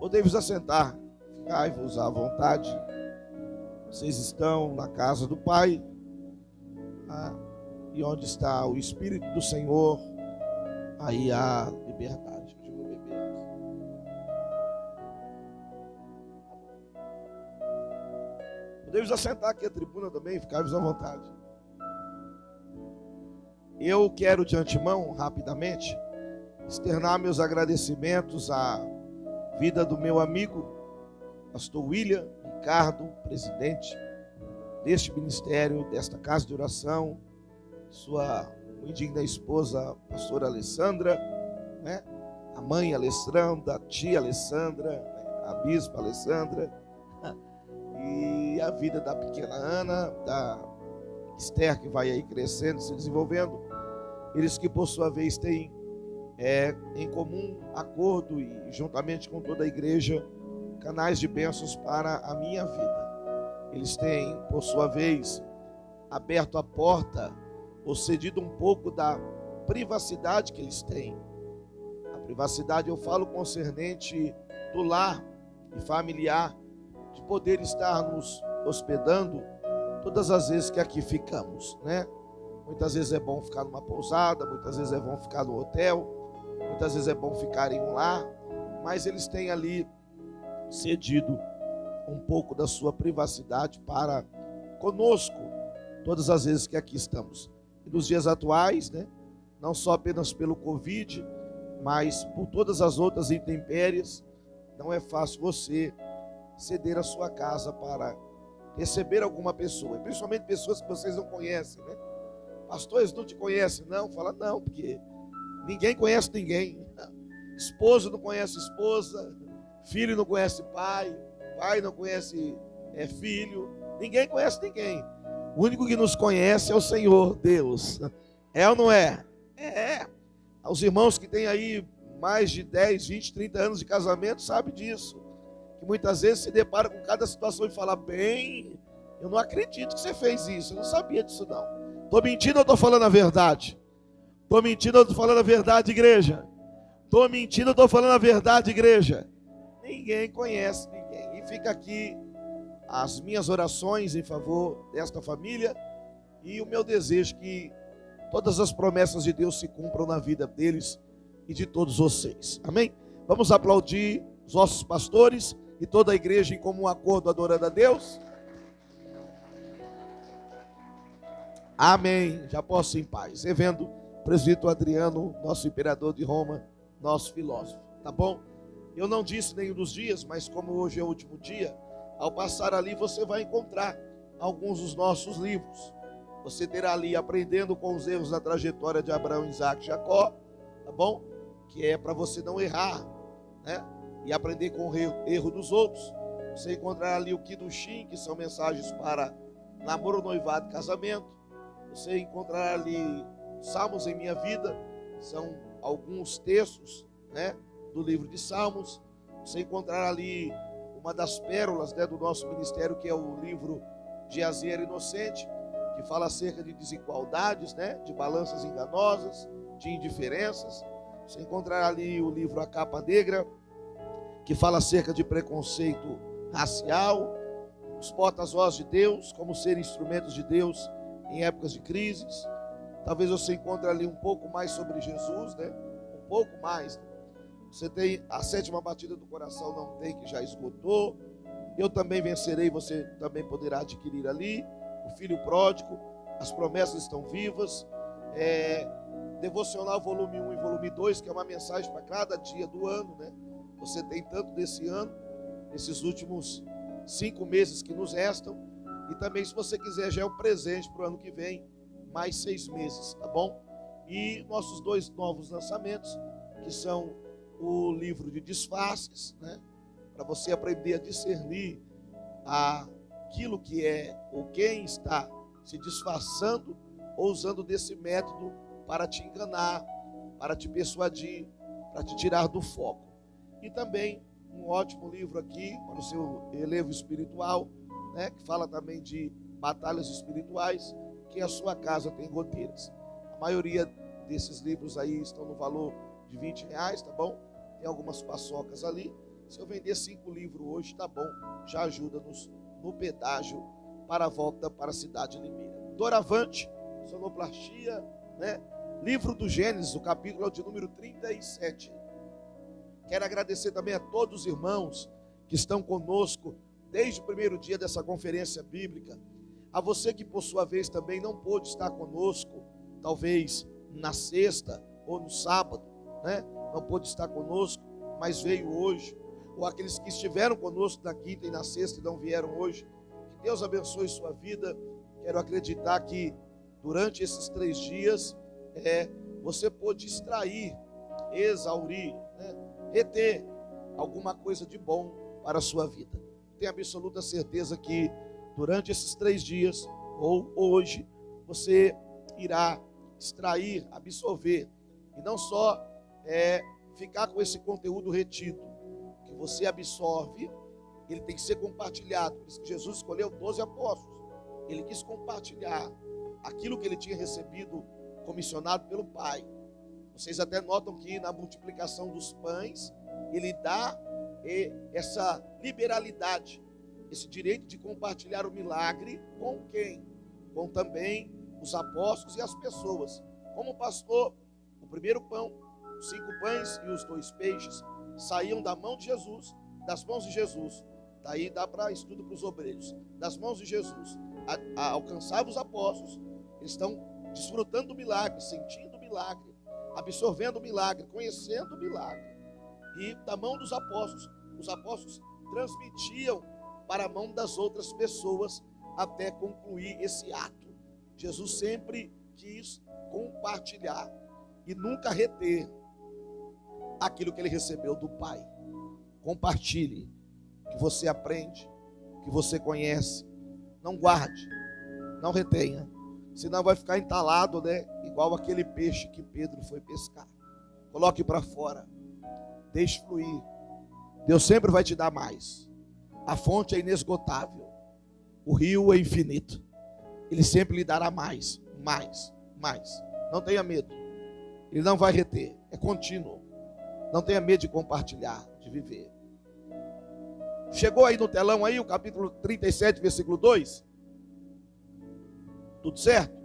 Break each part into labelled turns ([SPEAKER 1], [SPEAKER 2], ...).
[SPEAKER 1] Podemos assentar, ficai-vos à vontade. Vocês estão na casa do Pai, ah, e onde está o Espírito do Senhor, aí há liberdade. Eu vou beber. Podemos assentar aqui a tribuna também, ficai-vos à vontade. Eu quero de antemão, rapidamente, externar meus agradecimentos à vida do meu amigo, pastor William Ricardo, presidente deste ministério, desta casa de oração, sua indigna esposa, pastora Alessandra, né? a mãe Alessandra, a tia Alessandra, né? a bispa Alessandra, e a vida da pequena Ana, da Esther, que vai aí crescendo, se desenvolvendo, eles que por sua vez têm é, em comum acordo e juntamente com toda a igreja canais de bênçãos para a minha vida. Eles têm, por sua vez, aberto a porta ou cedido um pouco da privacidade que eles têm. A privacidade eu falo concernente do lar e familiar, de poder estar nos hospedando todas as vezes que aqui ficamos, né? Muitas vezes é bom ficar numa pousada, muitas vezes é bom ficar no hotel, Muitas vezes é bom ficar em um lar, mas eles têm ali cedido um pouco da sua privacidade para conosco, todas as vezes que aqui estamos. E nos dias atuais, né, não só apenas pelo Covid, mas por todas as outras intempéries, não é fácil você ceder a sua casa para receber alguma pessoa, principalmente pessoas que vocês não conhecem, né? Pastores não te conhecem, não? Fala, não, porque Ninguém conhece ninguém. Esposo não conhece esposa, filho não conhece pai, pai não conhece é, filho, ninguém conhece ninguém. O único que nos conhece é o Senhor, Deus. É ou não é? É. Os irmãos que têm aí mais de 10, 20, 30 anos de casamento sabem disso. Que muitas vezes se depara com cada situação e fala, bem, eu não acredito que você fez isso, eu não sabia disso não. Estou mentindo ou estou falando a verdade? Estou mentindo ou estou falando a verdade, igreja? Estou mentindo ou estou falando a verdade, igreja? Ninguém conhece ninguém. E fica aqui as minhas orações em favor desta família e o meu desejo que todas as promessas de Deus se cumpram na vida deles e de todos vocês. Amém? Vamos aplaudir os nossos pastores e toda a igreja em comum acordo adorando a Deus. Amém. Já posso ir em paz. Revendo presbítero Adriano, nosso imperador de Roma, nosso filósofo, tá bom? Eu não disse nenhum dos dias, mas como hoje é o último dia, ao passar ali você vai encontrar alguns dos nossos livros. Você terá ali aprendendo com os erros da trajetória de Abraão, Isaac e Jacó, tá bom? Que é para você não errar, né? E aprender com o erro dos outros. Você encontrará ali o Kidushin, que são mensagens para namoro, noivado e casamento. Você encontrará ali Salmos em minha vida são alguns textos, né, do livro de Salmos. Você encontrar ali uma das pérolas né, do nosso ministério, que é o livro de Inocente, que fala acerca de desigualdades, né, de balanças enganosas, de indiferenças. Você encontrar ali o livro A Capa Negra, que fala acerca de preconceito racial, os portas-vozes de Deus, como ser instrumentos de Deus em épocas de crises. Talvez você encontre ali um pouco mais sobre Jesus, né? Um pouco mais. Você tem a sétima batida do coração, não tem, que já esgotou. Eu também vencerei, você também poderá adquirir ali. O filho pródigo, as promessas estão vivas. É, devocional volume 1 e volume 2, que é uma mensagem para cada dia do ano, né? Você tem tanto desse ano, esses últimos cinco meses que nos restam. E também, se você quiser, já é um presente para o ano que vem mais seis meses, tá bom? E nossos dois novos lançamentos, que são o livro de disfarces, né? Para você aprender a discernir aquilo que é ou quem está se disfarçando ou usando desse método para te enganar, para te persuadir, para te tirar do foco. E também um ótimo livro aqui para o seu elevo espiritual, né, que fala também de batalhas espirituais que a sua casa tem goteiras. A maioria desses livros aí estão no valor de 20 reais, tá bom? Tem algumas paçocas ali. Se eu vender cinco livros hoje, tá bom, já ajuda-nos no pedágio para a volta para a cidade de Limeira. Doravante, sonoplastia, né? Livro do Gênesis, o capítulo de número 37. Quero agradecer também a todos os irmãos que estão conosco desde o primeiro dia dessa conferência bíblica. A você que por sua vez também não pôde estar conosco, talvez na sexta ou no sábado, né? Não pôde estar conosco, mas veio hoje. Ou aqueles que estiveram conosco na quinta e na sexta e não vieram hoje. Que Deus abençoe sua vida. Quero acreditar que durante esses três dias é, você pôde extrair, exaurir, né? reter alguma coisa de bom para a sua vida tenho absoluta certeza que durante esses três dias, ou hoje, você irá extrair, absorver, e não só é, ficar com esse conteúdo retido, que você absorve, ele tem que ser compartilhado. Por isso que Jesus escolheu 12 apóstolos. Ele quis compartilhar aquilo que ele tinha recebido comissionado pelo Pai. Vocês até notam que na multiplicação dos pães, ele dá e essa liberalidade, esse direito de compartilhar o milagre com quem? Com também os apóstolos e as pessoas. Como pastor, o primeiro pão, os cinco pães e os dois peixes saíam da mão de Jesus, das mãos de Jesus. Daí dá para estudo para os obreiros. Das mãos de Jesus, a, a, alcançava os apóstolos, eles estão desfrutando do milagre, sentindo o milagre, absorvendo o milagre, conhecendo o milagre e da mão dos apóstolos. Os apóstolos transmitiam para a mão das outras pessoas até concluir esse ato. Jesus sempre quis compartilhar e nunca reter aquilo que ele recebeu do Pai. Compartilhe que você aprende, que você conhece. Não guarde, não retenha, senão vai ficar entalado, né? Igual aquele peixe que Pedro foi pescar. Coloque para fora. Deixe fluir. Deus sempre vai te dar mais. A fonte é inesgotável. O rio é infinito. Ele sempre lhe dará mais, mais, mais. Não tenha medo. Ele não vai reter. É contínuo. Não tenha medo de compartilhar, de viver. Chegou aí no telão aí o capítulo 37, versículo 2? Tudo certo?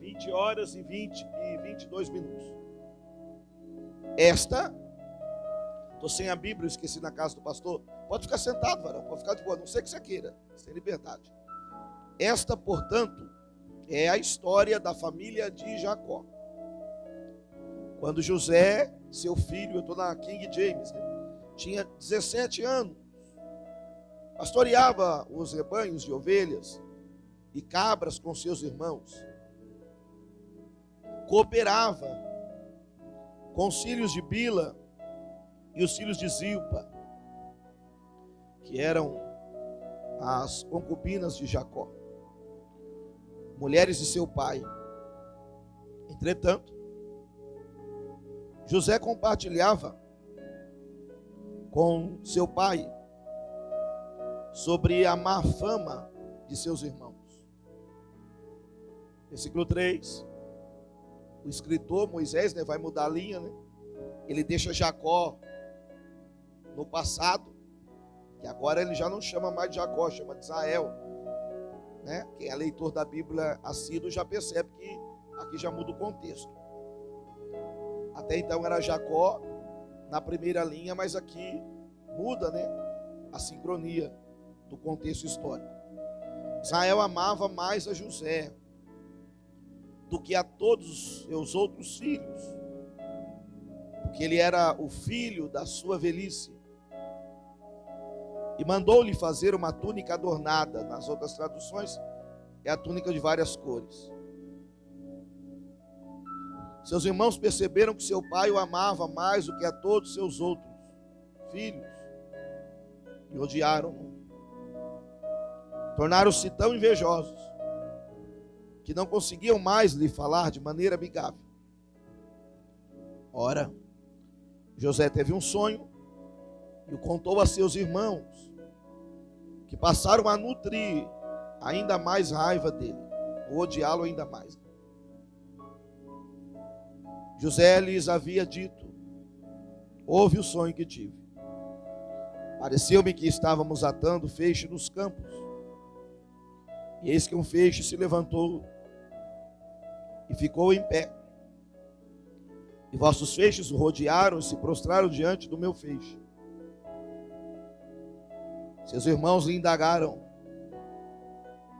[SPEAKER 1] 20 horas e 20 e 22 minutos. Esta Estou sem a Bíblia, esqueci na casa do pastor. Pode ficar sentado, varão. Pode ficar de boa. Não sei que você queira. Sem liberdade. Esta, portanto, é a história da família de Jacó. Quando José, seu filho, eu estou na King James, né? tinha 17 anos, pastoreava os rebanhos de ovelhas e cabras com seus irmãos, cooperava com os filhos de Bila e os filhos de Zilpa, que eram as concubinas de Jacó, mulheres de seu pai. Entretanto, José compartilhava com seu pai sobre a má fama de seus irmãos. Versículo 3. O escritor Moisés né, vai mudar a linha, né? Ele deixa Jacó no passado, que agora ele já não chama mais de Jacó, chama de Israel. Né? Quem é leitor da Bíblia assíduo já percebe que aqui já muda o contexto. Até então era Jacó na primeira linha, mas aqui muda né? a sincronia do contexto histórico. Israel amava mais a José do que a todos os seus outros filhos, porque ele era o filho da sua velhice e mandou-lhe fazer uma túnica adornada. Nas outras traduções, é a túnica de várias cores. Seus irmãos perceberam que seu pai o amava mais do que a todos seus outros filhos e odiaram-no. Tornaram-se tão invejosos que não conseguiam mais lhe falar de maneira amigável. Ora, José teve um sonho e o contou a seus irmãos que passaram a nutrir ainda mais raiva dele, ou odiá-lo ainda mais. José lhes havia dito: Ouve o sonho que tive. Pareceu-me que estávamos atando feixe nos campos. E eis que um feixe se levantou e ficou em pé. E vossos feixes rodearam e se prostraram diante do meu feixe. Seus irmãos lhe indagaram: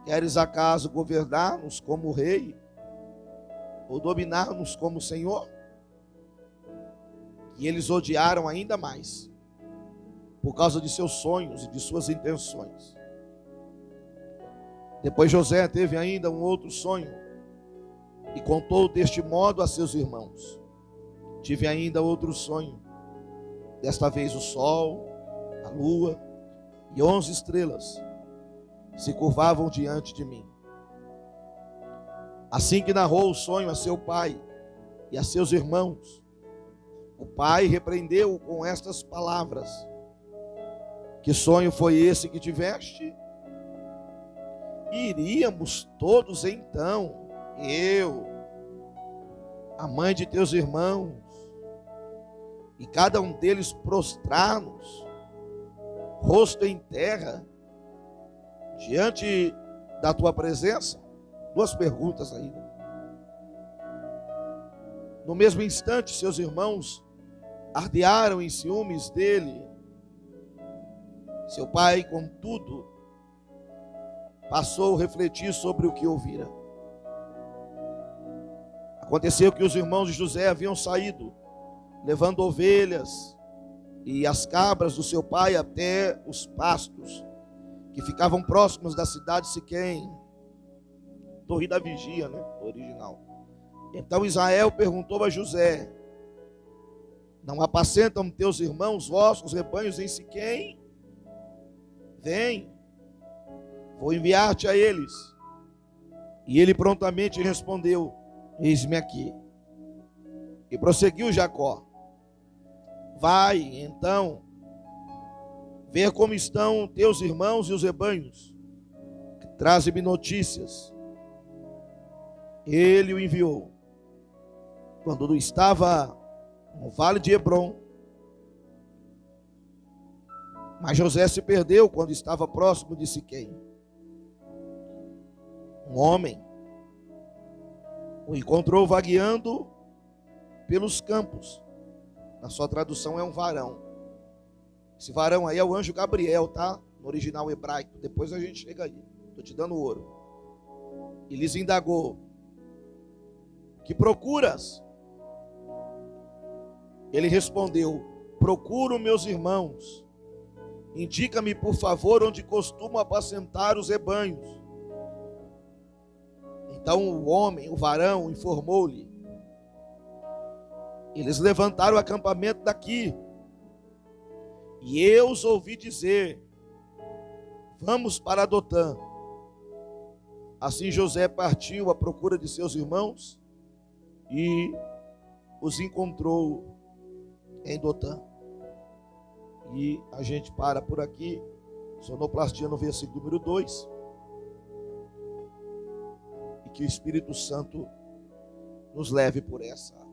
[SPEAKER 1] Queres acaso governar-nos como rei? Ou dominar-nos como senhor? E eles odiaram ainda mais, por causa de seus sonhos e de suas intenções. Depois José teve ainda um outro sonho e contou deste modo a seus irmãos. Tive ainda outro sonho. Desta vez o sol, a lua e onze estrelas se curvavam diante de mim. Assim que narrou o sonho a seu pai e a seus irmãos, o pai repreendeu com estas palavras: Que sonho foi esse que tiveste? Iríamos todos então, eu, a mãe de teus irmãos, e cada um deles prostrar-nos, rosto em terra, diante da tua presença? Duas perguntas ainda. No mesmo instante, seus irmãos ardearam em ciúmes dele. Seu pai, contudo, passou a refletir sobre o que ouvira. Aconteceu que os irmãos de José haviam saído, levando ovelhas e as cabras do seu pai até os pastos que ficavam próximos da cidade de Siquém. Torre da Vigia, né? Original. Então Israel perguntou a José: Não apacentam teus irmãos vossos rebanhos em Siquém? Vem, vou enviar-te a eles. E ele prontamente respondeu: Eis-me aqui. E prosseguiu Jacó: Vai, então, ver como estão teus irmãos e os rebanhos. Traze-me notícias. Ele o enviou. Quando estava no vale de Hebron. Mas José se perdeu quando estava próximo de Siquém. Um homem o encontrou vagueando pelos campos. Na sua tradução é um varão. Esse varão aí é o anjo Gabriel, tá? No original hebraico. Depois a gente chega aí. Estou te dando ouro. E lhes indagou: Que procuras? Ele respondeu: Procuro meus irmãos. Indica-me, por favor, onde costumo apacentar os rebanhos. Então o homem, o varão, informou-lhe: Eles levantaram o acampamento daqui. E eu os ouvi dizer: Vamos para Dotã. Assim José partiu à procura de seus irmãos e os encontrou em Dotã. E a gente para por aqui. Sonoplastia no versículo número 2 que o Espírito Santo nos leve por essa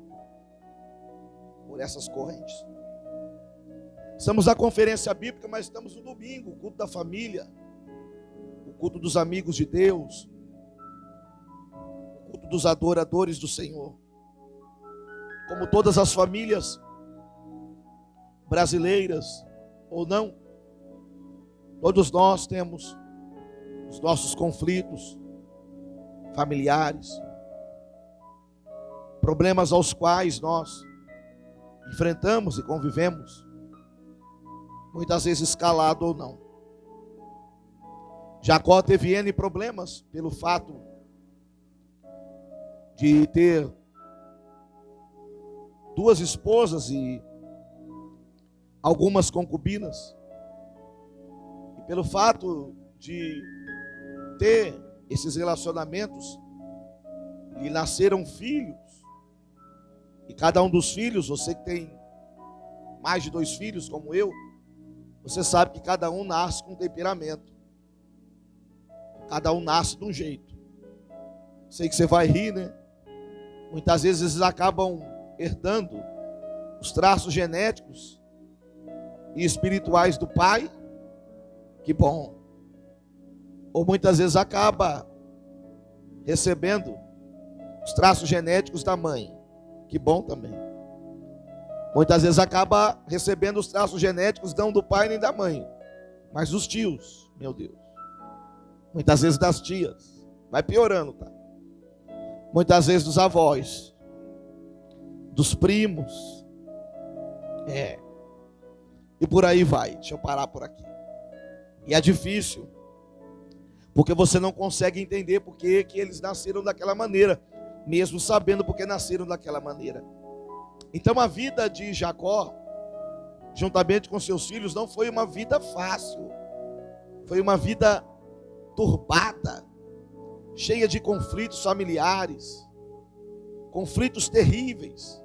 [SPEAKER 1] por essas correntes. Estamos na conferência bíblica, mas estamos no domingo, o culto da família, o culto dos amigos de Deus, o culto dos adoradores do Senhor. Como todas as famílias brasileiras ou não, todos nós temos os nossos conflitos, familiares, problemas aos quais nós enfrentamos e convivemos, muitas vezes escalado ou não. Jacó teve N problemas pelo fato de ter duas esposas e algumas concubinas. E pelo fato de ter esses relacionamentos lhe nasceram filhos. E cada um dos filhos, você que tem mais de dois filhos, como eu, você sabe que cada um nasce com um temperamento. Cada um nasce de um jeito. Sei que você vai rir, né? Muitas vezes eles acabam herdando os traços genéticos e espirituais do pai, que bom. Ou muitas vezes acaba recebendo os traços genéticos da mãe, que bom também. Muitas vezes acaba recebendo os traços genéticos não do pai nem da mãe, mas dos tios, meu Deus. Muitas vezes das tias. Vai piorando, tá? Muitas vezes dos avós, dos primos. É. E por aí vai. Deixa eu parar por aqui. E é difícil. Porque você não consegue entender porque que eles nasceram daquela maneira, mesmo sabendo porque nasceram daquela maneira. Então a vida de Jacó, juntamente com seus filhos, não foi uma vida fácil. Foi uma vida turbada, cheia de conflitos familiares, conflitos terríveis,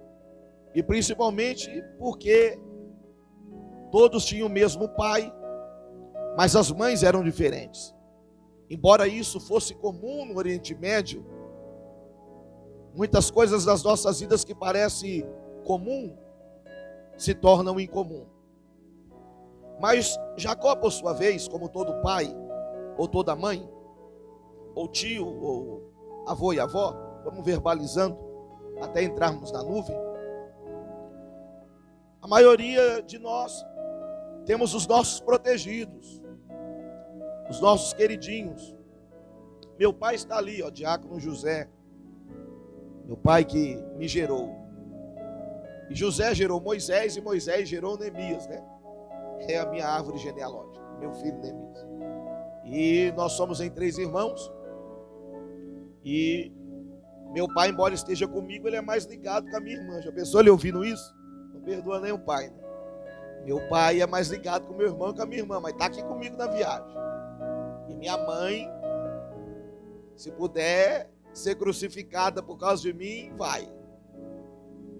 [SPEAKER 1] e principalmente porque todos tinham o mesmo pai, mas as mães eram diferentes. Embora isso fosse comum no Oriente Médio, muitas coisas das nossas vidas que parecem comum se tornam incomum. Mas Jacó, por sua vez, como todo pai, ou toda mãe, ou tio, ou avô e avó, vamos verbalizando até entrarmos na nuvem. A maioria de nós temos os nossos protegidos, os nossos queridinhos. Meu pai está ali, ó, Diácono José, meu pai que me gerou. E José gerou Moisés e Moisés gerou Neemias, né? É a minha árvore genealógica, meu filho Neemias. E nós somos em três irmãos. E meu pai, embora esteja comigo, ele é mais ligado com a minha irmã. Já pensou ele ouvindo isso? Não perdoa nem o pai, né? Meu pai é mais ligado com meu irmão que a minha irmã, mas está aqui comigo na viagem. E minha mãe, se puder ser crucificada por causa de mim, vai.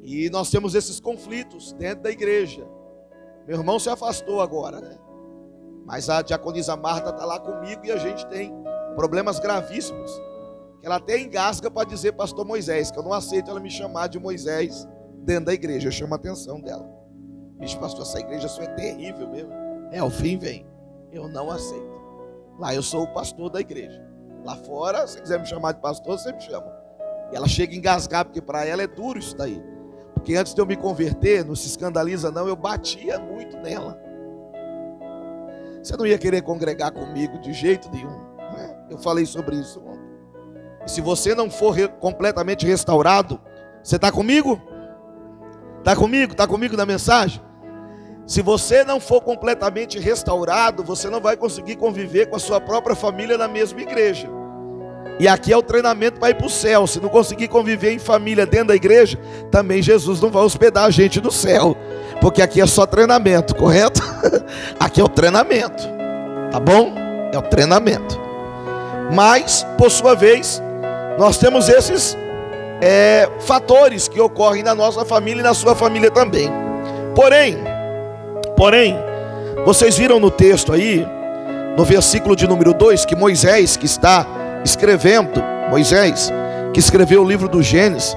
[SPEAKER 1] E nós temos esses conflitos dentro da igreja. Meu irmão se afastou agora, né? Mas a diaconisa Marta está lá comigo e a gente tem problemas gravíssimos. Ela até engasga para dizer pastor Moisés, que eu não aceito ela me chamar de Moisés dentro da igreja. Eu chamo a atenção dela. Bicho, pastor, essa igreja sua é terrível mesmo. É, o fim vem. Eu não aceito. Lá eu sou o pastor da igreja. Lá fora, se quiser me chamar de pastor, você me chama. E ela chega a engasgar, porque para ela é duro isso daí. Porque antes de eu me converter, não se escandaliza não, eu batia muito nela. Você não ia querer congregar comigo de jeito nenhum. Né? Eu falei sobre isso ontem. E se você não for re completamente restaurado, você está comigo? Está comigo? Está comigo na mensagem? Se você não for completamente restaurado, você não vai conseguir conviver com a sua própria família na mesma igreja. E aqui é o treinamento para ir para o céu. Se não conseguir conviver em família dentro da igreja, também Jesus não vai hospedar a gente no céu. Porque aqui é só treinamento, correto? aqui é o treinamento, tá bom? É o treinamento. Mas, por sua vez, nós temos esses é, fatores que ocorrem na nossa família e na sua família também. Porém, porém, vocês viram no texto aí, no versículo de número 2, que Moisés, que está escrevendo, Moisés, que escreveu o livro do Gênesis,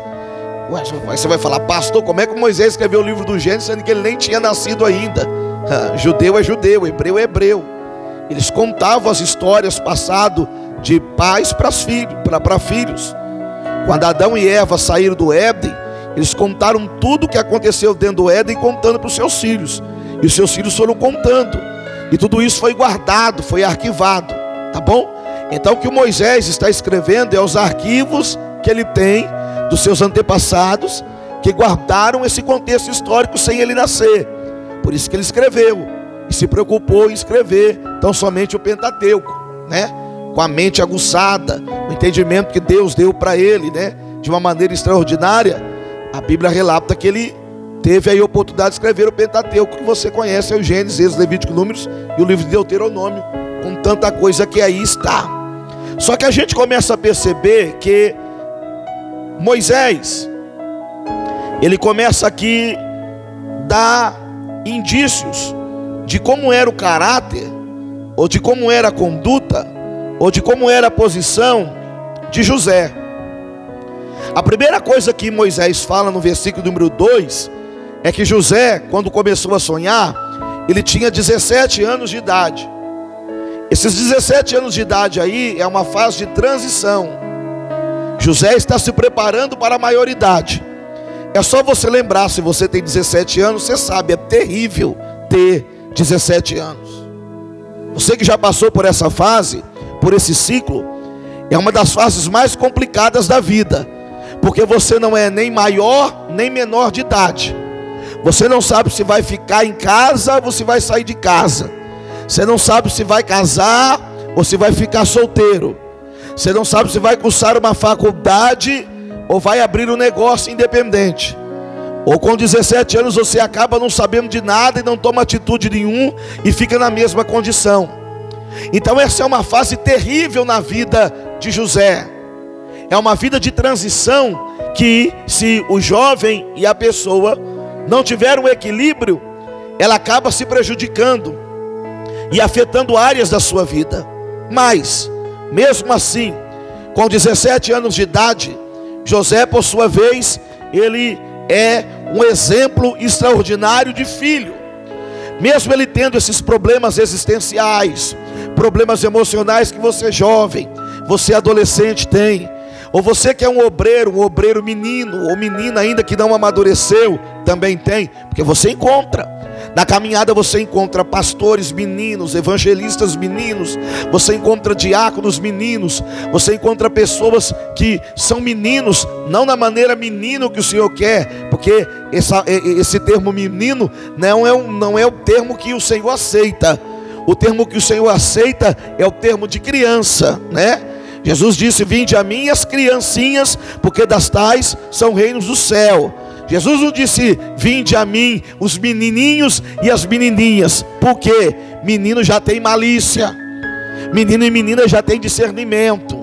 [SPEAKER 1] você vai falar, pastor, como é que Moisés escreveu o livro do Gênesis, sendo que ele nem tinha nascido ainda? judeu é judeu, hebreu é hebreu. Eles contavam as histórias passado de pais para filhos, para filhos. Quando Adão e Eva saíram do Éden, eles contaram tudo o que aconteceu dentro do Éden, contando para os seus filhos. E os seus filhos foram contando. E tudo isso foi guardado, foi arquivado. Tá bom? Então o que Moisés está escrevendo é os arquivos que ele tem dos seus antepassados que guardaram esse contexto histórico sem ele nascer. Por isso que ele escreveu e se preocupou em escrever tão somente o Pentateuco, né? Com a mente aguçada, o entendimento que Deus deu para ele, né? De uma maneira extraordinária. A Bíblia relata que ele teve aí a oportunidade de escrever o Pentateuco, que você conhece, é o Gênesis, Êxodo, Levítico, Números e o livro de Deuteronômio, com tanta coisa que aí está. Só que a gente começa a perceber que Moisés, ele começa aqui dar indícios de como era o caráter, ou de como era a conduta, ou de como era a posição de José. A primeira coisa que Moisés fala no versículo número 2 é que José, quando começou a sonhar, ele tinha 17 anos de idade. Esses 17 anos de idade aí é uma fase de transição. José está se preparando para a maioridade. É só você lembrar, se você tem 17 anos, você sabe, é terrível ter 17 anos. Você que já passou por essa fase, por esse ciclo, é uma das fases mais complicadas da vida, porque você não é nem maior nem menor de idade. Você não sabe se vai ficar em casa ou se vai sair de casa. Você não sabe se vai casar ou se vai ficar solteiro. Você não sabe se vai cursar uma faculdade ou vai abrir um negócio independente. Ou com 17 anos você acaba não sabendo de nada e não toma atitude nenhum e fica na mesma condição. Então essa é uma fase terrível na vida de José. É uma vida de transição que se o jovem e a pessoa não tiver um equilíbrio, ela acaba se prejudicando e afetando áreas da sua vida. Mas, mesmo assim, com 17 anos de idade, José, por sua vez, ele é um exemplo extraordinário de filho. Mesmo ele tendo esses problemas existenciais, problemas emocionais que você jovem, você adolescente tem, ou você que é um obreiro, um obreiro menino, ou menina ainda que não amadureceu, também tem, porque você encontra. Na caminhada você encontra pastores meninos, evangelistas meninos, você encontra diáconos meninos, você encontra pessoas que são meninos, não na maneira menino que o Senhor quer, porque essa, esse termo menino não é, um, não é o termo que o Senhor aceita. O termo que o Senhor aceita é o termo de criança, né? Jesus disse: Vinde a mim as criancinhas, porque das tais são reinos do céu. Jesus não disse: Vinde a mim os menininhos e as menininhas, porque menino já tem malícia, menino e menina já tem discernimento,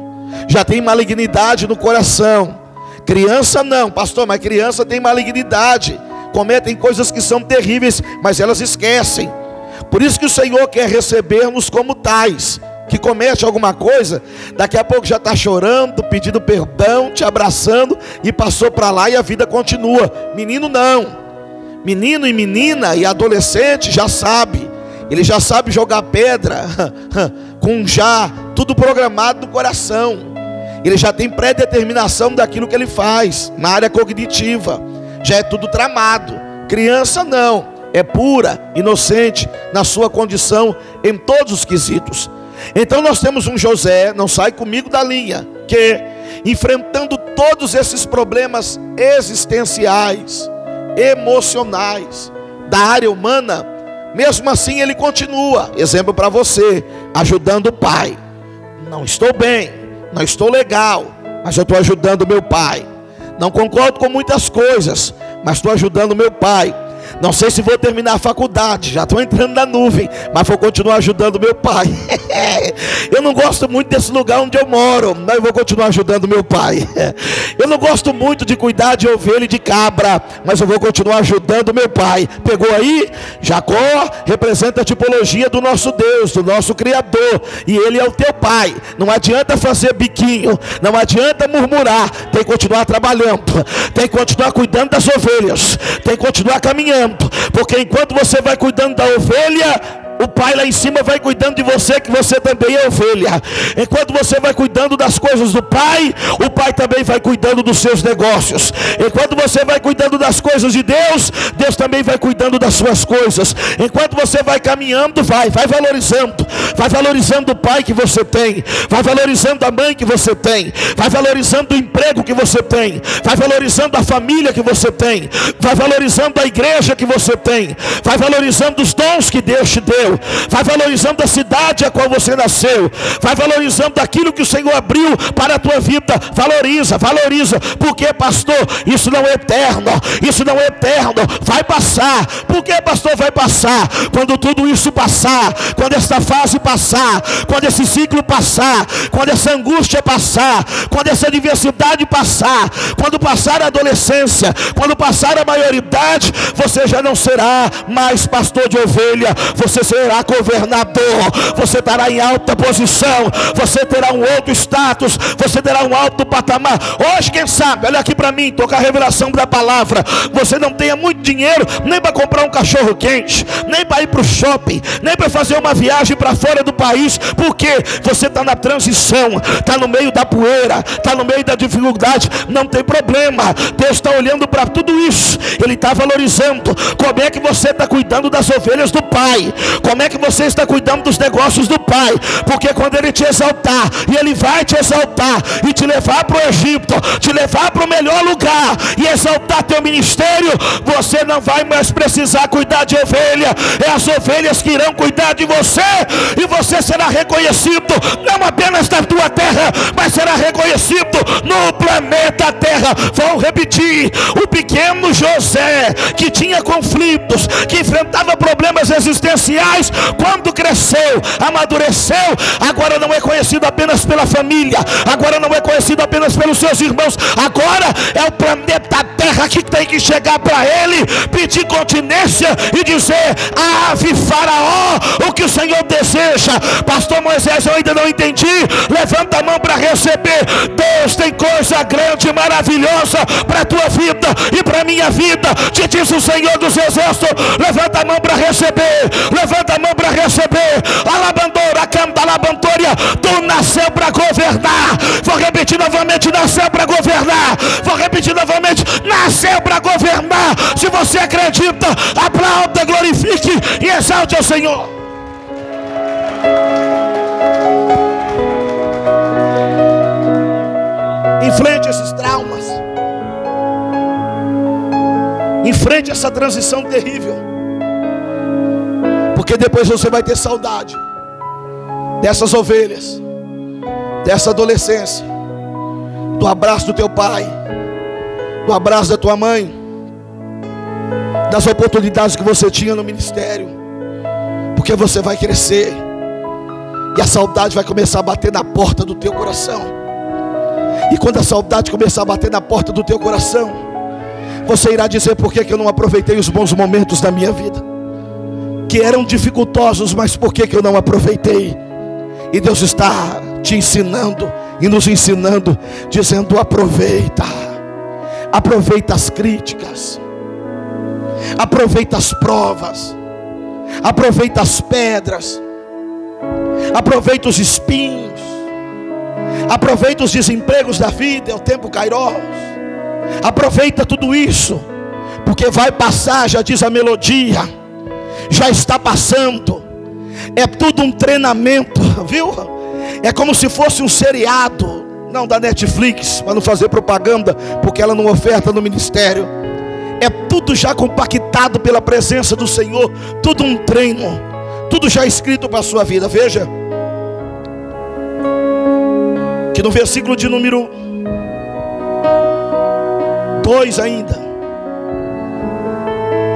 [SPEAKER 1] já tem malignidade no coração. Criança não, pastor, mas criança tem malignidade, cometem coisas que são terríveis, mas elas esquecem. Por isso que o Senhor quer receber-nos como tais que comete alguma coisa, daqui a pouco já está chorando, pedindo perdão, te abraçando e passou para lá e a vida continua. Menino não. Menino e menina e adolescente já sabe. Ele já sabe jogar pedra com já tudo programado no coração. Ele já tem pré-determinação daquilo que ele faz na área cognitiva. Já é tudo tramado. Criança não, é pura, inocente na sua condição em todos os quesitos. Então nós temos um José, não sai comigo da linha, que enfrentando todos esses problemas existenciais, emocionais, da área humana, mesmo assim ele continua, exemplo para você, ajudando o pai. Não estou bem, não estou legal, mas eu estou ajudando meu pai. Não concordo com muitas coisas, mas estou ajudando meu pai. Não sei se vou terminar a faculdade, já estou entrando na nuvem, mas vou continuar ajudando meu pai. eu não gosto muito desse lugar onde eu moro, mas eu vou continuar ajudando meu pai. eu não gosto muito de cuidar de ovelha e de cabra, mas eu vou continuar ajudando meu pai. Pegou aí? Jacó representa a tipologia do nosso Deus, do nosso Criador, e ele é o teu pai. Não adianta fazer biquinho, não adianta murmurar, tem que continuar trabalhando, tem que continuar cuidando das ovelhas, tem que continuar caminhando tempo, porque enquanto você vai cuidando da ovelha, o pai lá em cima vai cuidando de você, que você também é ovelha. Enquanto você vai cuidando das coisas do pai, o pai também vai cuidando dos seus negócios. Enquanto você vai cuidando das coisas de Deus, Deus também vai cuidando das suas coisas. Enquanto você vai caminhando, vai, vai valorizando, vai valorizando o pai que você tem, vai valorizando a mãe que você tem, vai valorizando o emprego que você tem, vai valorizando a família que você tem, vai valorizando a igreja que você tem, vai valorizando os dons que Deus te deu nasceu, vai valorizando a cidade a qual você nasceu, vai valorizando aquilo que o Senhor abriu para a tua vida. Valoriza, valoriza, porque pastor, isso não é eterno, isso não é eterno, vai passar. Por que pastor vai passar? Quando tudo isso passar, quando esta fase passar, quando esse ciclo passar, quando essa angústia passar, quando essa adversidade passar, quando passar a adolescência, quando passar a maioridade, você já não será mais pastor de ovelha, você será será governador, você estará em alta posição, você terá um outro status, você terá um alto patamar. Hoje, quem sabe, olha aqui para mim, tocar a revelação da palavra. Você não tenha muito dinheiro nem para comprar um cachorro quente, nem para ir para o shopping, nem para fazer uma viagem para fora do país, porque você está na transição, está no meio da poeira, está no meio da dificuldade, não tem problema. Deus está olhando para tudo isso, Ele está valorizando. Como é que você está cuidando das ovelhas do Pai? Como é que você está cuidando dos negócios do Pai? Porque quando Ele te exaltar, e Ele vai te exaltar e te levar para o Egito, te levar para o melhor lugar e exaltar teu ministério, você não vai mais precisar cuidar de ovelha, é as ovelhas que irão cuidar de você, e você será reconhecido não apenas na tua terra, mas será reconhecido no planeta Terra. Vou repetir: o pequeno José, que tinha conflitos, que enfrentava problemas existenciais, quando cresceu, amadureceu, agora não é conhecido apenas pela família, agora não é conhecido apenas pelos seus irmãos, agora é o planeta Terra que tem que chegar para ele, pedir continência e dizer: Ave Faraó, o que o Senhor deseja, Pastor Moisés, eu ainda não entendi. Levanta a mão para receber. Deus tem coisa grande maravilhosa para a tua vida e para a minha vida. Te diz o Senhor dos Exércitos: levanta a mão para receber. Levanta a mão para receber. Alabandora, canta, alabantoria. Tu nasceu para governar. Vou repetir novamente: nasceu para governar. Vou repetir novamente: nasceu para governar. Se você acredita, aplauda, glorifique e exalte ao Senhor. Enfrente esses traumas. Enfrente essa transição terrível. Porque depois você vai ter saudade dessas ovelhas, dessa adolescência, do abraço do teu pai, do abraço da tua mãe, das oportunidades que você tinha no ministério. Porque você vai crescer. E a saudade vai começar a bater na porta do teu coração. E quando a saudade começar a bater na porta do teu coração, você irá dizer por que, que eu não aproveitei os bons momentos da minha vida. Que eram dificultosos, mas por que, que eu não aproveitei? E Deus está te ensinando e nos ensinando, dizendo: aproveita, aproveita as críticas, aproveita as provas, aproveita as pedras aproveita os espinhos, aproveita os desempregos da vida, é o tempo Kairos, aproveita tudo isso, porque vai passar, já diz a melodia, já está passando, é tudo um treinamento, viu? É como se fosse um seriado, não da Netflix, para não fazer propaganda, porque ela não oferta no ministério. É tudo já compactado pela presença do Senhor, tudo um treino, tudo já escrito para a sua vida. Veja, que no versículo de número 2 ainda,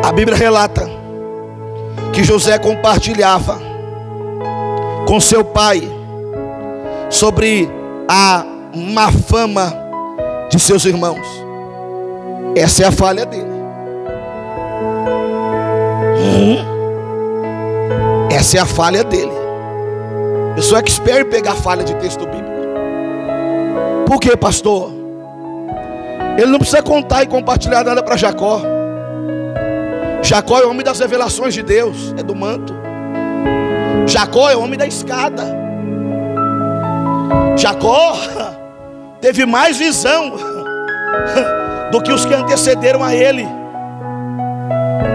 [SPEAKER 1] a Bíblia relata que José compartilhava com seu pai sobre a má fama de seus irmãos. Essa é a falha dele. Hum. Essa é a falha dele. Eu sou expert em pegar falha de texto bíblico. Por que, pastor? Ele não precisa contar e compartilhar nada para Jacó. Jacó é o homem das revelações de Deus, é do manto. Jacó é o homem da escada. Jacó teve mais visão do que os que antecederam a ele.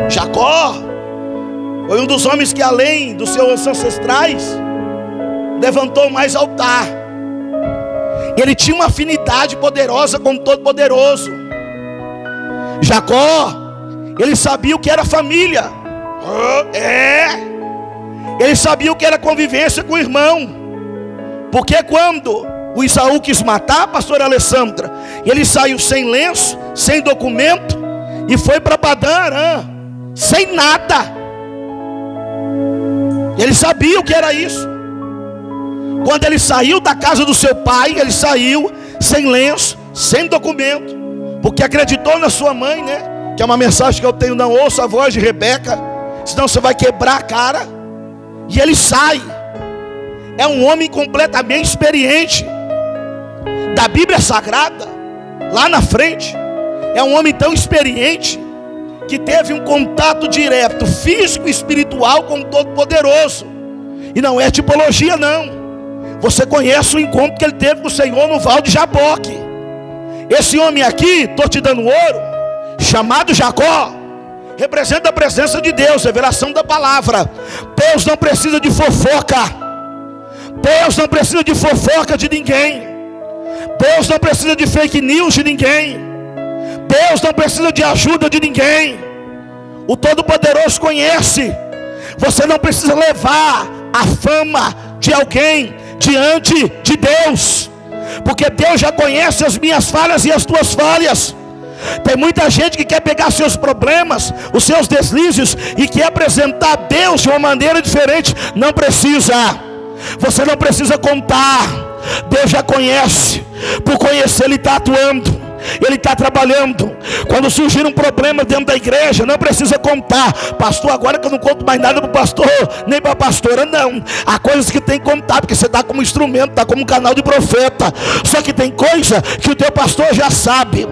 [SPEAKER 1] Jacó foi um dos homens que, além dos seus ancestrais, levantou mais altar. Ele tinha uma afinidade poderosa com o Todo-Poderoso. Jacó, ele sabia o que era família. É. Ele sabia o que era convivência com o irmão. Porque quando o Isaú quis matar a pastora Alessandra, ele saiu sem lenço, sem documento, e foi para Padã sem nada. Ele sabia o que era isso. Quando ele saiu da casa do seu pai, ele saiu sem lenço, sem documento, porque acreditou na sua mãe, né? Que é uma mensagem que eu tenho, não ouça a voz de Rebeca, senão você vai quebrar a cara. E ele sai. É um homem completamente experiente. Da Bíblia Sagrada, lá na frente. É um homem tão experiente que teve um contato direto, físico e espiritual com o Todo-Poderoso. E não é tipologia, não. Você conhece o encontro que ele teve com o Senhor no Val de Jaboque. Esse homem aqui, estou te dando ouro, chamado Jacó, representa a presença de Deus, revelação da palavra. Deus não precisa de fofoca. Deus não precisa de fofoca de ninguém. Deus não precisa de fake news de ninguém. Deus não precisa de ajuda de ninguém. O Todo-Poderoso conhece. Você não precisa levar a fama de alguém diante de Deus, porque Deus já conhece as minhas falhas e as tuas falhas. Tem muita gente que quer pegar seus problemas, os seus deslizes e quer apresentar a Deus de uma maneira diferente. Não precisa. Você não precisa contar. Deus já conhece. Por conhecer, Ele está atuando. Ele está trabalhando. Quando surgir um problema dentro da igreja, não precisa contar, pastor. Agora que eu não conto mais nada para o pastor, nem para a pastora, não. Há coisas que tem que contar, porque você está como instrumento, está como canal de profeta. Só que tem coisa que o teu pastor já sabe.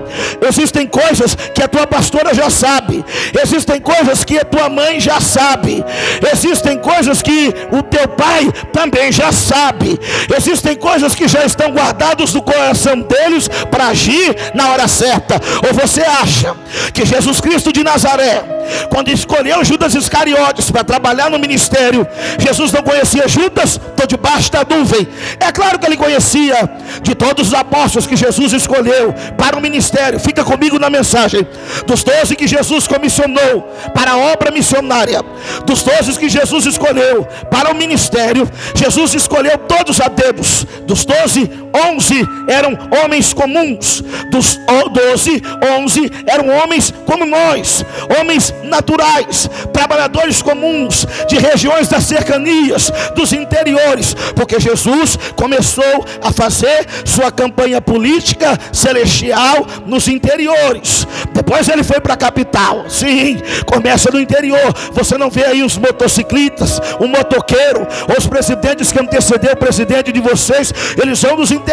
[SPEAKER 1] Existem coisas que a tua pastora já sabe. Existem coisas que a tua mãe já sabe. Existem coisas que o teu pai também já sabe. Existem coisas que já estão guardadas no coração deles para agir na hora certa. Ou você acha que Jesus Cristo de Nazaré, quando escolheu Judas Iscariotes para trabalhar no ministério, Jesus não conhecia Judas? Estou debaixo da nuvem. É claro que ele conhecia de todos os apóstolos que Jesus escolheu para o ministério. Fica comigo na mensagem. Dos doze que Jesus comissionou para a obra missionária, dos doze que Jesus escolheu para o ministério, Jesus escolheu todos a dedos. Dos doze, onze eram homens comuns. Dos dos 12, 11 eram homens como nós, homens naturais, trabalhadores comuns, de regiões das cercanias, dos interiores, porque Jesus começou a fazer sua campanha política celestial nos interiores. Depois ele foi para a capital. Sim, começa no interior. Você não vê aí os motociclistas, o motoqueiro, os presidentes que antecedeu o presidente de vocês, eles são dos interiores.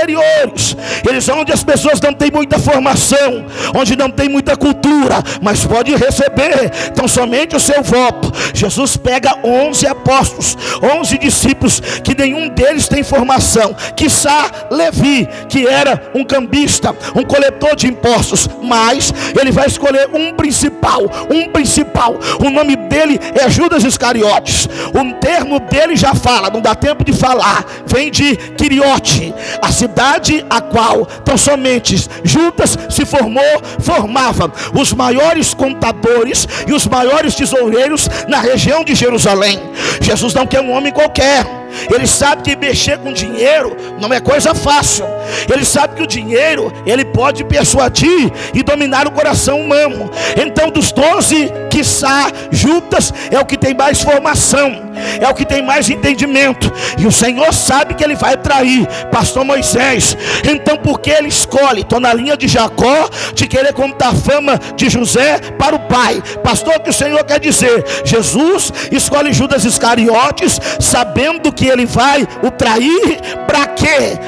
[SPEAKER 1] Eles são onde as pessoas não têm muita formação, onde não tem muita cultura, mas pode receber então somente o seu voto. Jesus pega 11 apóstolos, 11 discípulos, que nenhum deles tem formação. Quiçá Levi, que era um cambista, um coletor de impostos, mas ele vai escolher um principal, um principal. O nome dele é Judas Iscariotes. O termo dele já fala, não dá tempo de falar. Vem de Quiriote, a cidade a qual tão somente Judas se formou, formava os maiores contadores e os maiores tesoureiros na região de Jerusalém. Jesus não quer um homem qualquer. Ele sabe que mexer com dinheiro não é coisa fácil. Ele sabe que o dinheiro ele pode persuadir e dominar o coração humano. Então, dos doze, quiçá Judas é o que tem mais formação, é o que tem mais entendimento. E o Senhor sabe que ele vai trair, Pastor Moisés. Então, por que ele escolhe? Estou na linha de Jacó, de querer contar a fama de José para o pai. Pastor, o que o Senhor quer dizer? Jesus escolhe Judas Iscariotes, sabendo que ele vai o trair, para quê?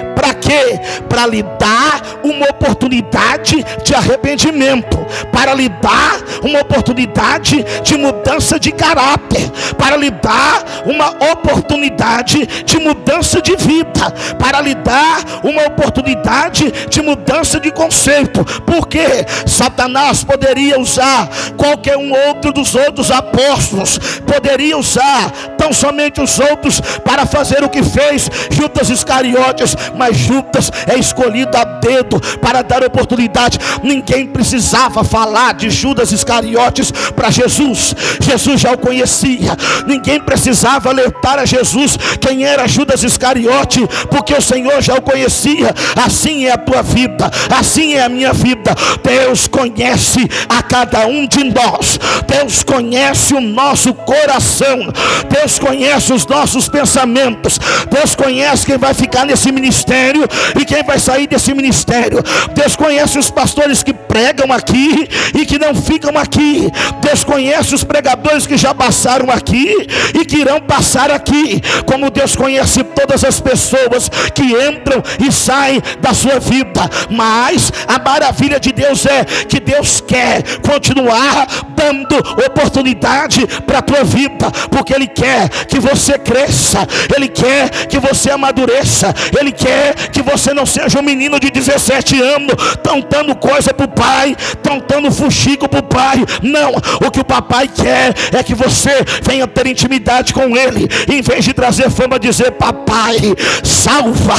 [SPEAKER 1] Para quê? Para lhe dar uma oportunidade de arrependimento, para lhe dar uma oportunidade de mudança de caráter, para lhe dar uma oportunidade de mudança de vida, para lhe dar uma oportunidade de mudança de conceito, porque Satanás poderia usar qualquer um outro dos outros apóstolos, poderia usar tão somente os outros para fazer o que fez Judas Iscariotes, mas Judas é escolhido a dedo para dar oportunidade. Ninguém precisava falar de Judas Iscariotes para Jesus, Jesus já o conhecia. Ninguém precisava alertar a Jesus quem era Judas Iscariote, porque o Senhor já o conhecia. Assim é a tua vida, assim é a minha vida. Deus conhece a cada um de nós, Deus conhece o nosso coração, Deus conhece os nossos pensamentos, Deus conhece quem vai ficar nesse ministério e quem vai sair desse ministério. Deus conhece os pastores que pregam aqui e que não ficam aqui. Deus conhece os pregadores que já passaram aqui e que irão passar aqui. Como Deus conhece todas as pessoas que entram e saem da sua vida. Mas a maravilha de Deus é que Deus quer continuar dando oportunidade para a tua vida, porque Ele quer que você cresça, Ele quer que você amadureça, Ele quer que você não seja um menino de 17 anos, tentando coisa para o pai, tentando fuxico para o pai. Não, o que o papai quer é que você venha ter intimidade com Ele, em vez de trazer fama, dizer: Papai, salva,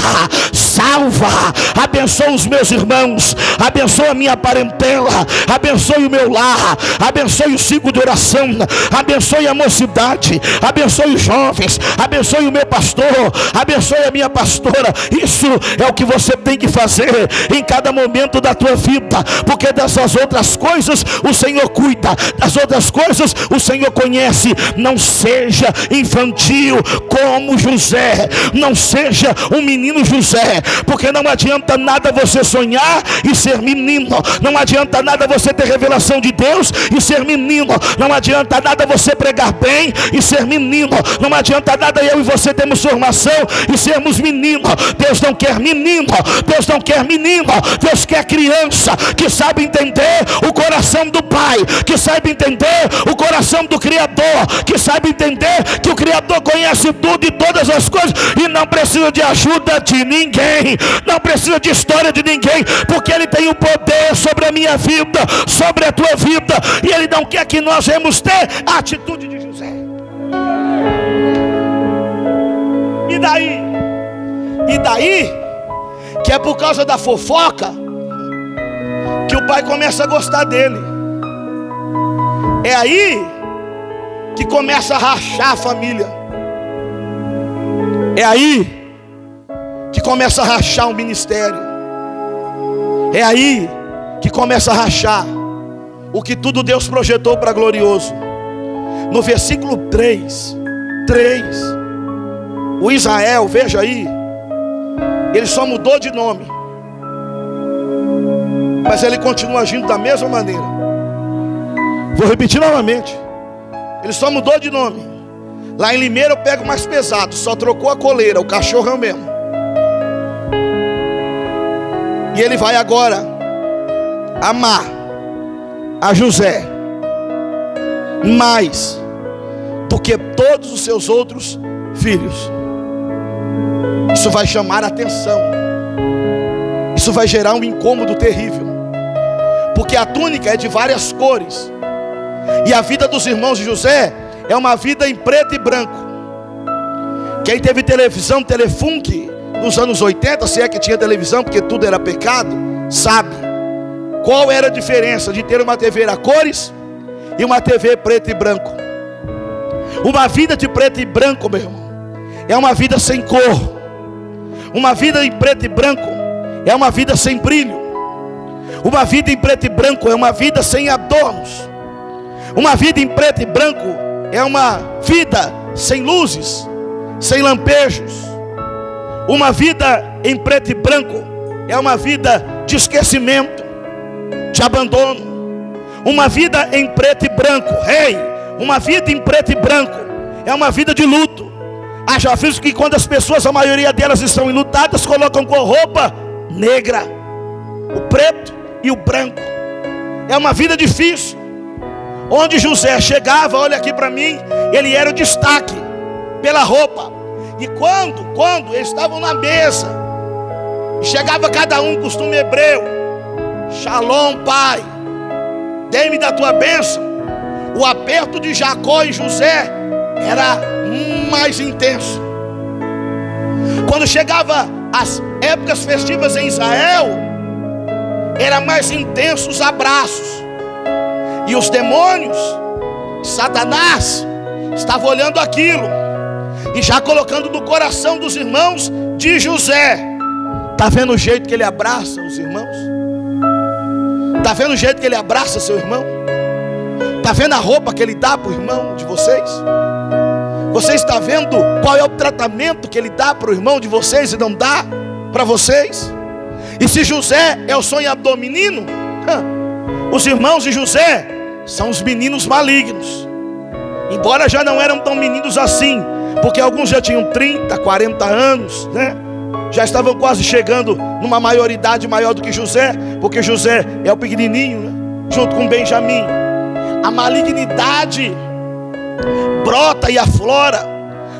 [SPEAKER 1] salva, abençoa os meus irmãos, abençoa a minha parentela, abençoe o meu lar, abençoe o ciclo de oração, abençoe a mocidade, abençoe os jovens, abençoe o meu pastor, abençoe a minha pastora. Isso é o que você tem que fazer em cada momento da tua vida, porque dessas outras coisas o Senhor cuida, das outras coisas o Senhor conhece. Não seja infantil como José, não seja um menino José, porque não adianta nada você sonhar e ser menino, não adianta nada você ter revelação de Deus e ser menino, não adianta nada você pregar bem e ser menino, não adianta nada eu e você termos formação e sermos menino. Deus não quer menino, Deus não quer menino, Deus quer criança que sabe entender o coração do Pai, que sabe entender o coração do Criador, que sabe entender que o Criador conhece tudo e todas as coisas e não precisa de ajuda de ninguém, não precisa de história de ninguém, porque Ele tem o poder sobre a minha vida, sobre a tua vida, e Ele não quer que nós vamos ter a atitude de José. E daí? E daí? Que é por causa da fofoca que o pai começa a gostar dele. É aí que começa a rachar a família. É aí que começa a rachar o ministério. É aí que começa a rachar o que tudo Deus projetou para glorioso. No versículo 3, 3, o Israel, veja aí, ele só mudou de nome, mas ele continua agindo da mesma maneira. Vou repetir novamente, ele só mudou de nome. Lá em Limeira eu pego mais pesado, só trocou a coleira, o cachorro é o mesmo. E ele vai agora amar a José mais do que todos os seus outros filhos. Isso vai chamar atenção. Isso vai gerar um incômodo terrível. Porque a túnica é de várias cores. E a vida dos irmãos de José é uma vida em preto e branco. Quem teve televisão, telefunk, nos anos 80, se é que tinha televisão, porque tudo era pecado, sabe qual era a diferença de ter uma TV a cores e uma TV preto e branco. Uma vida de preto e branco, meu irmão, é uma vida sem cor. Uma vida em preto e branco é uma vida sem brilho. Uma vida em preto e branco é uma vida sem adornos. Uma vida em preto e branco é uma vida sem luzes, sem lampejos. Uma vida em preto e branco é uma vida de esquecimento, de abandono. Uma vida em preto e branco, rei, hey, uma vida em preto e branco é uma vida de luto. Ah, já visto que quando as pessoas, a maioria delas estão enlutadas, colocam com roupa negra, o preto e o branco. É uma vida difícil. Onde José chegava, olha aqui para mim, ele era o destaque pela roupa. E quando, quando eles estavam na mesa, chegava cada um, costume hebreu, Shalom, pai, dê-me da tua bênção. O aperto de Jacó e José era mais intenso. Quando chegava as épocas festivas em Israel, era mais intenso os abraços. E os demônios, Satanás, estava olhando aquilo e já colocando no coração dos irmãos de José. Está vendo o jeito que ele abraça os irmãos? Está vendo o jeito que ele abraça seu irmão? Está vendo a roupa que ele dá para o irmão de vocês? Você está vendo qual é o tratamento que ele dá para o irmão de vocês e não dá para vocês. E se José é o sonhador menino, os irmãos de José são os meninos malignos. Embora já não eram tão meninos assim, porque alguns já tinham 30, 40 anos, né? Já estavam quase chegando numa maioridade maior do que José, porque José é o pequenininho, né? junto com Benjamim. A malignidade brota e aflora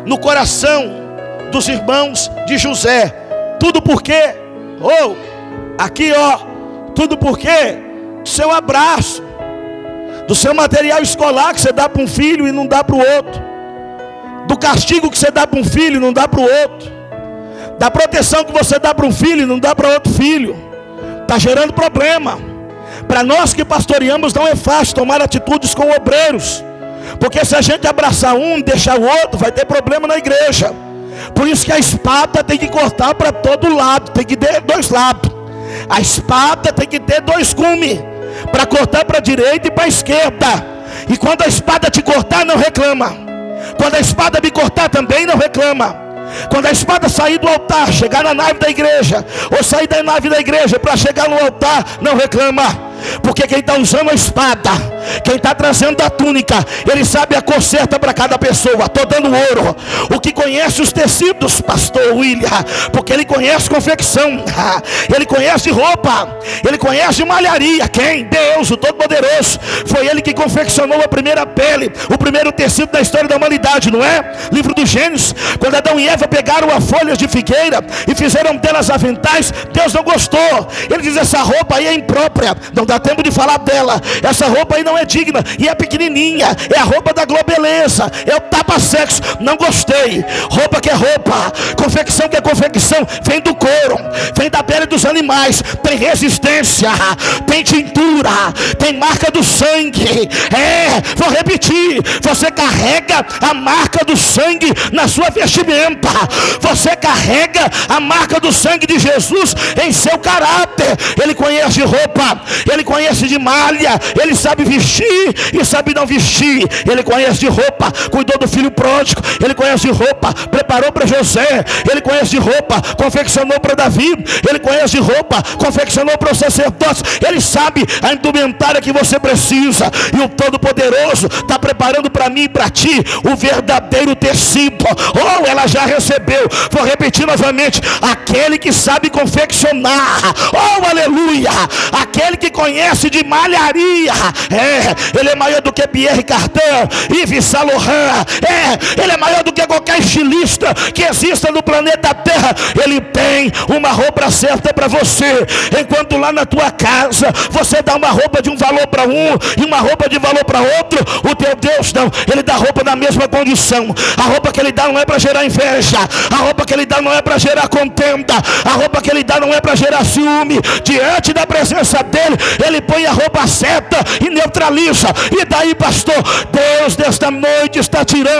[SPEAKER 1] no coração dos irmãos de José. Tudo porque, ou oh, aqui ó, tudo porque seu abraço, do seu material escolar que você dá para um filho e não dá para o outro, do castigo que você dá para um filho e não dá para o outro, da proteção que você dá para um filho e não dá para outro filho, está gerando problema. Para nós que pastoreamos, não é fácil tomar atitudes com obreiros, porque se a gente abraçar um deixar o outro, vai ter problema na igreja. Por isso que a espada tem que cortar para todo lado, tem que ter dois lados. A espada tem que ter dois gumes para cortar para a direita e para a esquerda. E quando a espada te cortar, não reclama. Quando a espada me cortar também, não reclama. Quando a espada sair do altar, chegar na nave da igreja, ou sair da nave da igreja para chegar no altar, não reclama. Porque quem está usando a espada, quem está trazendo a túnica, ele sabe a cor certa para cada pessoa. Estou dando ouro. O que conhece os tecidos, pastor William, porque ele conhece confecção, ele conhece roupa, ele conhece malharia. Quem? Deus, o Todo-Poderoso. Foi ele que confeccionou a primeira pele, o primeiro tecido da história da humanidade, não é? Livro dos Gênesis. Quando Adão e Eva pegaram a folhas de figueira e fizeram delas aventais, Deus não gostou. Ele diz: essa roupa aí é imprópria. Não dá tempo de falar dela. Essa roupa aí não é digna e é pequenininha. É a roupa da globeleza. É o tapa-sexo. Não gostei. Roupa que é roupa. Confecção que é confecção. Vem do couro. Vem da pele dos animais. Tem resistência. Tem tintura. Tem marca do sangue. É, vou repetir. Você carrega a marca do sangue na sua vestimenta. Você carrega a marca do sangue de Jesus em seu caráter. Ele conhece roupa. Ele conhece de malha, ele sabe vestir e sabe não vestir, ele conhece de roupa, cuidou do filho pródigo, ele conhece roupa, preparou para José, ele conhece roupa, confeccionou para Davi, ele conhece roupa, confeccionou para os sacerdotes, ele sabe a indumentária que você precisa, e o Todo-Poderoso está preparando para mim e para ti o verdadeiro tecido. Oh, ela já recebeu, vou repetir novamente: aquele que sabe confeccionar, oh, aleluia, aquele que conhece conhece de malharia. É, ele é maior do que Pierre Cardin, Yves Saint Laurent. É, ele é maior do que qualquer estilista que exista no planeta Terra. Ele tem uma roupa certa para você. Enquanto lá na tua casa você dá uma roupa de um valor para um e uma roupa de valor para outro, o teu Deus não. Ele dá roupa na mesma condição. A roupa que ele dá não é para gerar inveja. A roupa que ele dá não é para gerar contenda. A roupa que ele dá não é para gerar ciúme. Diante da presença dele, ele põe a roupa certa e neutraliza. E daí, pastor, Deus desta noite está tirando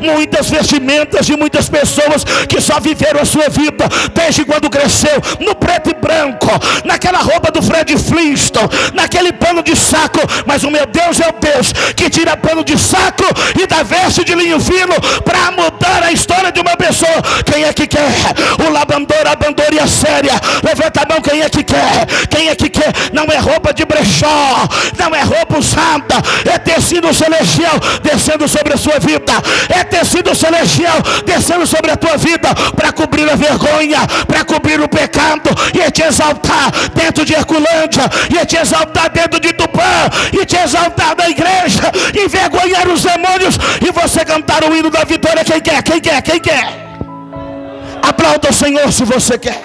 [SPEAKER 1] muitas vestimentas de muitas pessoas que só viveram a sua vida desde quando cresceu, no preto e branco, naquela roupa do Fred Flintstone, naquele pano de saco. Mas o meu Deus é o Deus que tira pano de saco e dá veste de linho fino para mudar a história de uma pessoa. Quem é que quer? O labandor, a bandoria séria. Levanta a mão, quem é que quer? Quem é que quer? Não é roupa de brechó, não é roupa usada, é tecido celestial descendo sobre a sua vida, é tecido celestial descendo sobre a tua vida para cobrir a vergonha, para cobrir o pecado e te exaltar dentro de Herculândia, e te exaltar dentro de Tupã, e te exaltar da igreja, envergonhar os demônios e você cantar o hino da vitória. Quem quer? Quem quer? Quem quer? Aplauda o Senhor se você quer.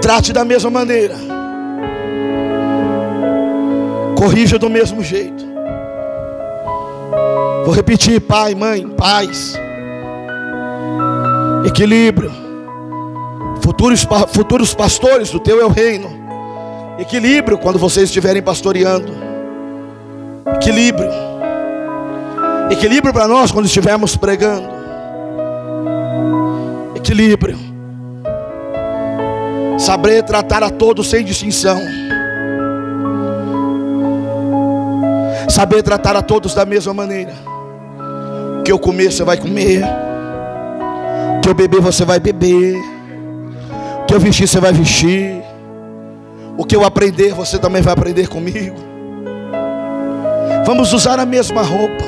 [SPEAKER 1] Trate da mesma maneira. Corrija do mesmo jeito. Vou repetir, pai, mãe, pais. Equilíbrio. Futuros, futuros pastores do teu é o reino. Equilíbrio quando vocês estiverem pastoreando. Equilíbrio. Equilíbrio para nós quando estivermos pregando. Equilíbrio. Saber tratar a todos sem distinção. Saber tratar a todos da mesma maneira. que eu comer, você vai comer. O que eu beber, você vai beber. O que eu vestir, você vai vestir. O que eu aprender, você também vai aprender comigo. Vamos usar a mesma roupa.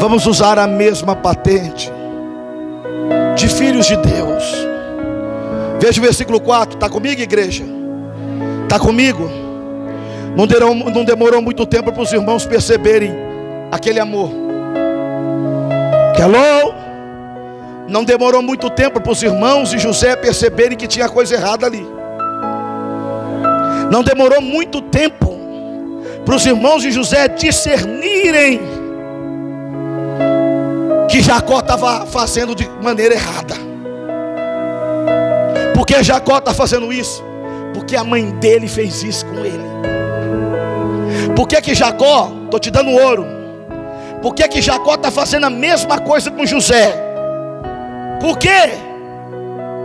[SPEAKER 1] Vamos usar a mesma patente de filhos de Deus. Veja o versículo 4, está comigo, igreja? Está comigo? Não, não demorou muito tempo para os irmãos perceberem aquele amor. Hello? Não demorou muito tempo para os irmãos e José perceberem que tinha coisa errada ali. Não demorou muito tempo para os irmãos de José discernirem que Jacó estava fazendo de maneira errada. Por que Jacó está fazendo isso? Porque a mãe dele fez isso com ele. Por que que Jacó, estou te dando ouro. Por que que Jacó está fazendo a mesma coisa com José? Por quê?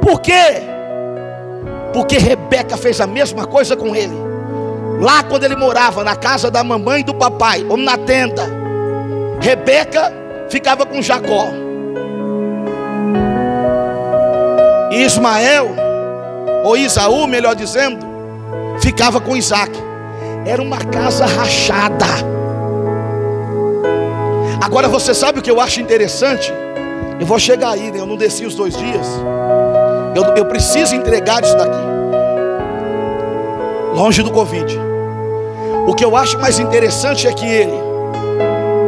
[SPEAKER 1] Por quê? Porque Rebeca fez a mesma coisa com ele. Lá quando ele morava na casa da mamãe e do papai, ou na tenda, Rebeca ficava com Jacó. E Ismael, ou Isaú, melhor dizendo, ficava com Isaac. Era uma casa rachada. Agora você sabe o que eu acho interessante? Eu vou chegar aí, né? eu não desci os dois dias. Eu, eu preciso entregar isso daqui. Longe do Covid. O que eu acho mais interessante é que ele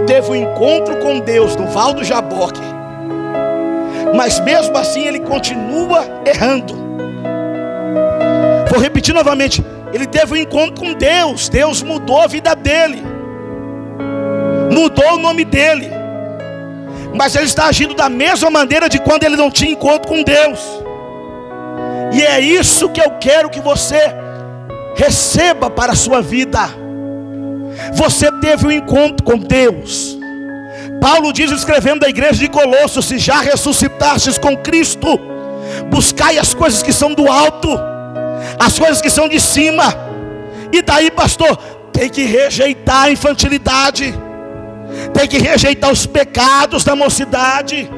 [SPEAKER 1] teve um encontro com Deus no Val do Jaboque. Mas mesmo assim ele continua errando. Vou repetir novamente. Ele teve um encontro com Deus. Deus mudou a vida dele. Mudou o nome dele. Mas ele está agindo da mesma maneira de quando ele não tinha encontro com Deus. E é isso que eu quero que você receba para a sua vida. Você teve um encontro com Deus. Paulo diz escrevendo à igreja de Colossos: se já ressuscitastes com Cristo, buscai as coisas que são do alto, as coisas que são de cima. E daí, pastor, tem que rejeitar a infantilidade, tem que rejeitar os pecados da mocidade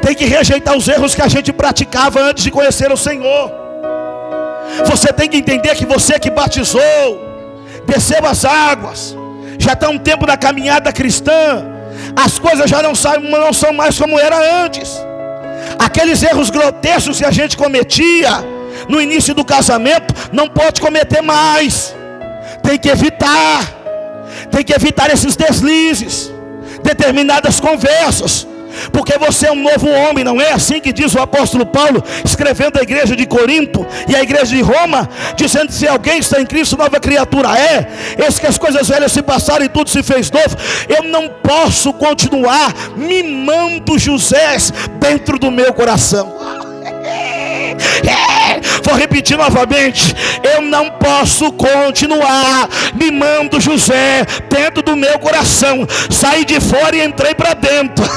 [SPEAKER 1] tem que rejeitar os erros que a gente praticava antes de conhecer o Senhor. Você tem que entender que você que batizou, desceu as águas, já está um tempo na caminhada cristã, as coisas já não, não são mais como era antes. Aqueles erros grotescos que a gente cometia no início do casamento, não pode cometer mais. Tem que evitar, tem que evitar esses deslizes, determinadas conversas porque você é um novo homem, não é assim que diz o apóstolo Paulo, escrevendo a igreja de Corinto e a igreja de Roma, dizendo se alguém está em Cristo, nova criatura é, esse que as coisas velhas se passaram e tudo se fez novo. Eu não posso continuar mimando José dentro do meu coração. Vou repetir novamente. Eu não posso continuar mimando José dentro do meu coração. Saí de fora e entrei para dentro.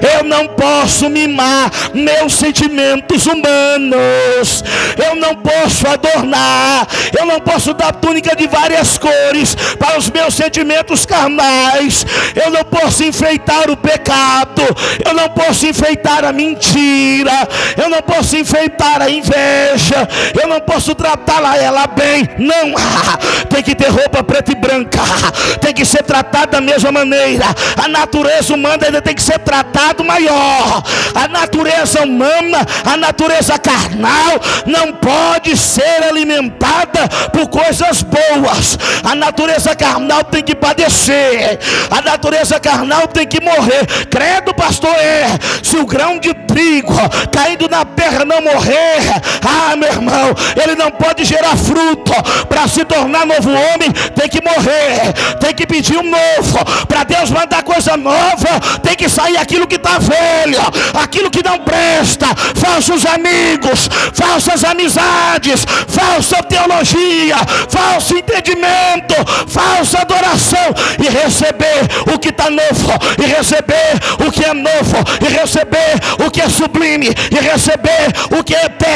[SPEAKER 1] Eu não posso mimar meus sentimentos humanos. Eu não posso adornar. Eu não posso dar túnica de várias cores para os meus sentimentos carnais. Eu não posso enfeitar o pecado. Eu não posso enfeitar a mentira. Eu não posso enfeitar a inveja. Eu não posso tratá-la ela bem. Não. Tem que ter roupa preta e branca. Tem que ser tratada da mesma maneira. A natureza humana ainda tem que ser tratado maior. A natureza humana, a natureza carnal, não pode ser alimentada por coisas boas. A natureza carnal tem que padecer. A natureza carnal tem que morrer. Credo, pastor, é. Se o grão de trigo caindo na terra não morrer, ah, meu irmão, ele não pode gerar fruto. Para se tornar novo homem, tem que morrer. Tem que pedir um novo. Para Deus mandar coisa nova, tem que sair aquilo que está velho, aquilo que não presta, falsos amigos, falsas amizades, falsa teologia, falso entendimento, falsa adoração, e receber o que está novo, e receber o que é novo, e receber o que é sublime, e receber o que é eterno,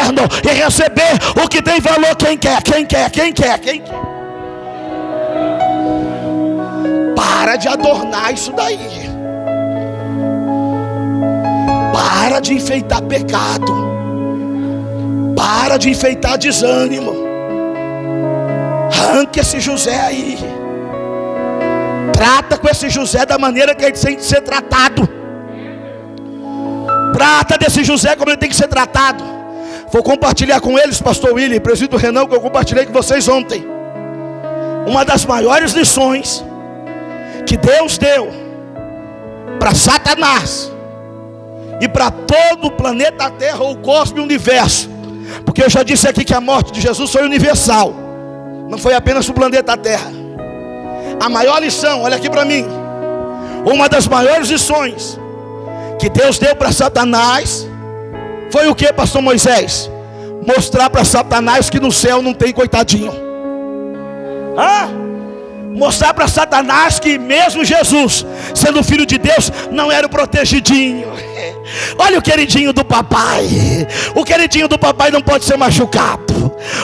[SPEAKER 1] e receber o que tem valor. Quem quer, quem quer, quem quer, quem quer. para de adornar isso daí. Para de enfeitar pecado. Para de enfeitar desânimo. Arranque esse José aí. Trata com esse José da maneira que ele tem que ser tratado. Trata desse José como ele tem que ser tratado. Vou compartilhar com eles, pastor William, presídio Renan, que eu compartilhei com vocês ontem. Uma das maiores lições que Deus deu para Satanás e para todo o planeta Terra, o cosmos e o universo. Porque eu já disse aqui que a morte de Jesus foi universal, não foi apenas o planeta Terra. A maior lição, olha aqui para mim, uma das maiores lições que Deus deu para Satanás foi o que, pastor Moisés? Mostrar para Satanás que no céu não tem coitadinho. Ah? Mostrar para Satanás que mesmo Jesus, sendo filho de Deus, não era o protegidinho. Olha o queridinho do papai. O queridinho do papai não pode ser machucado.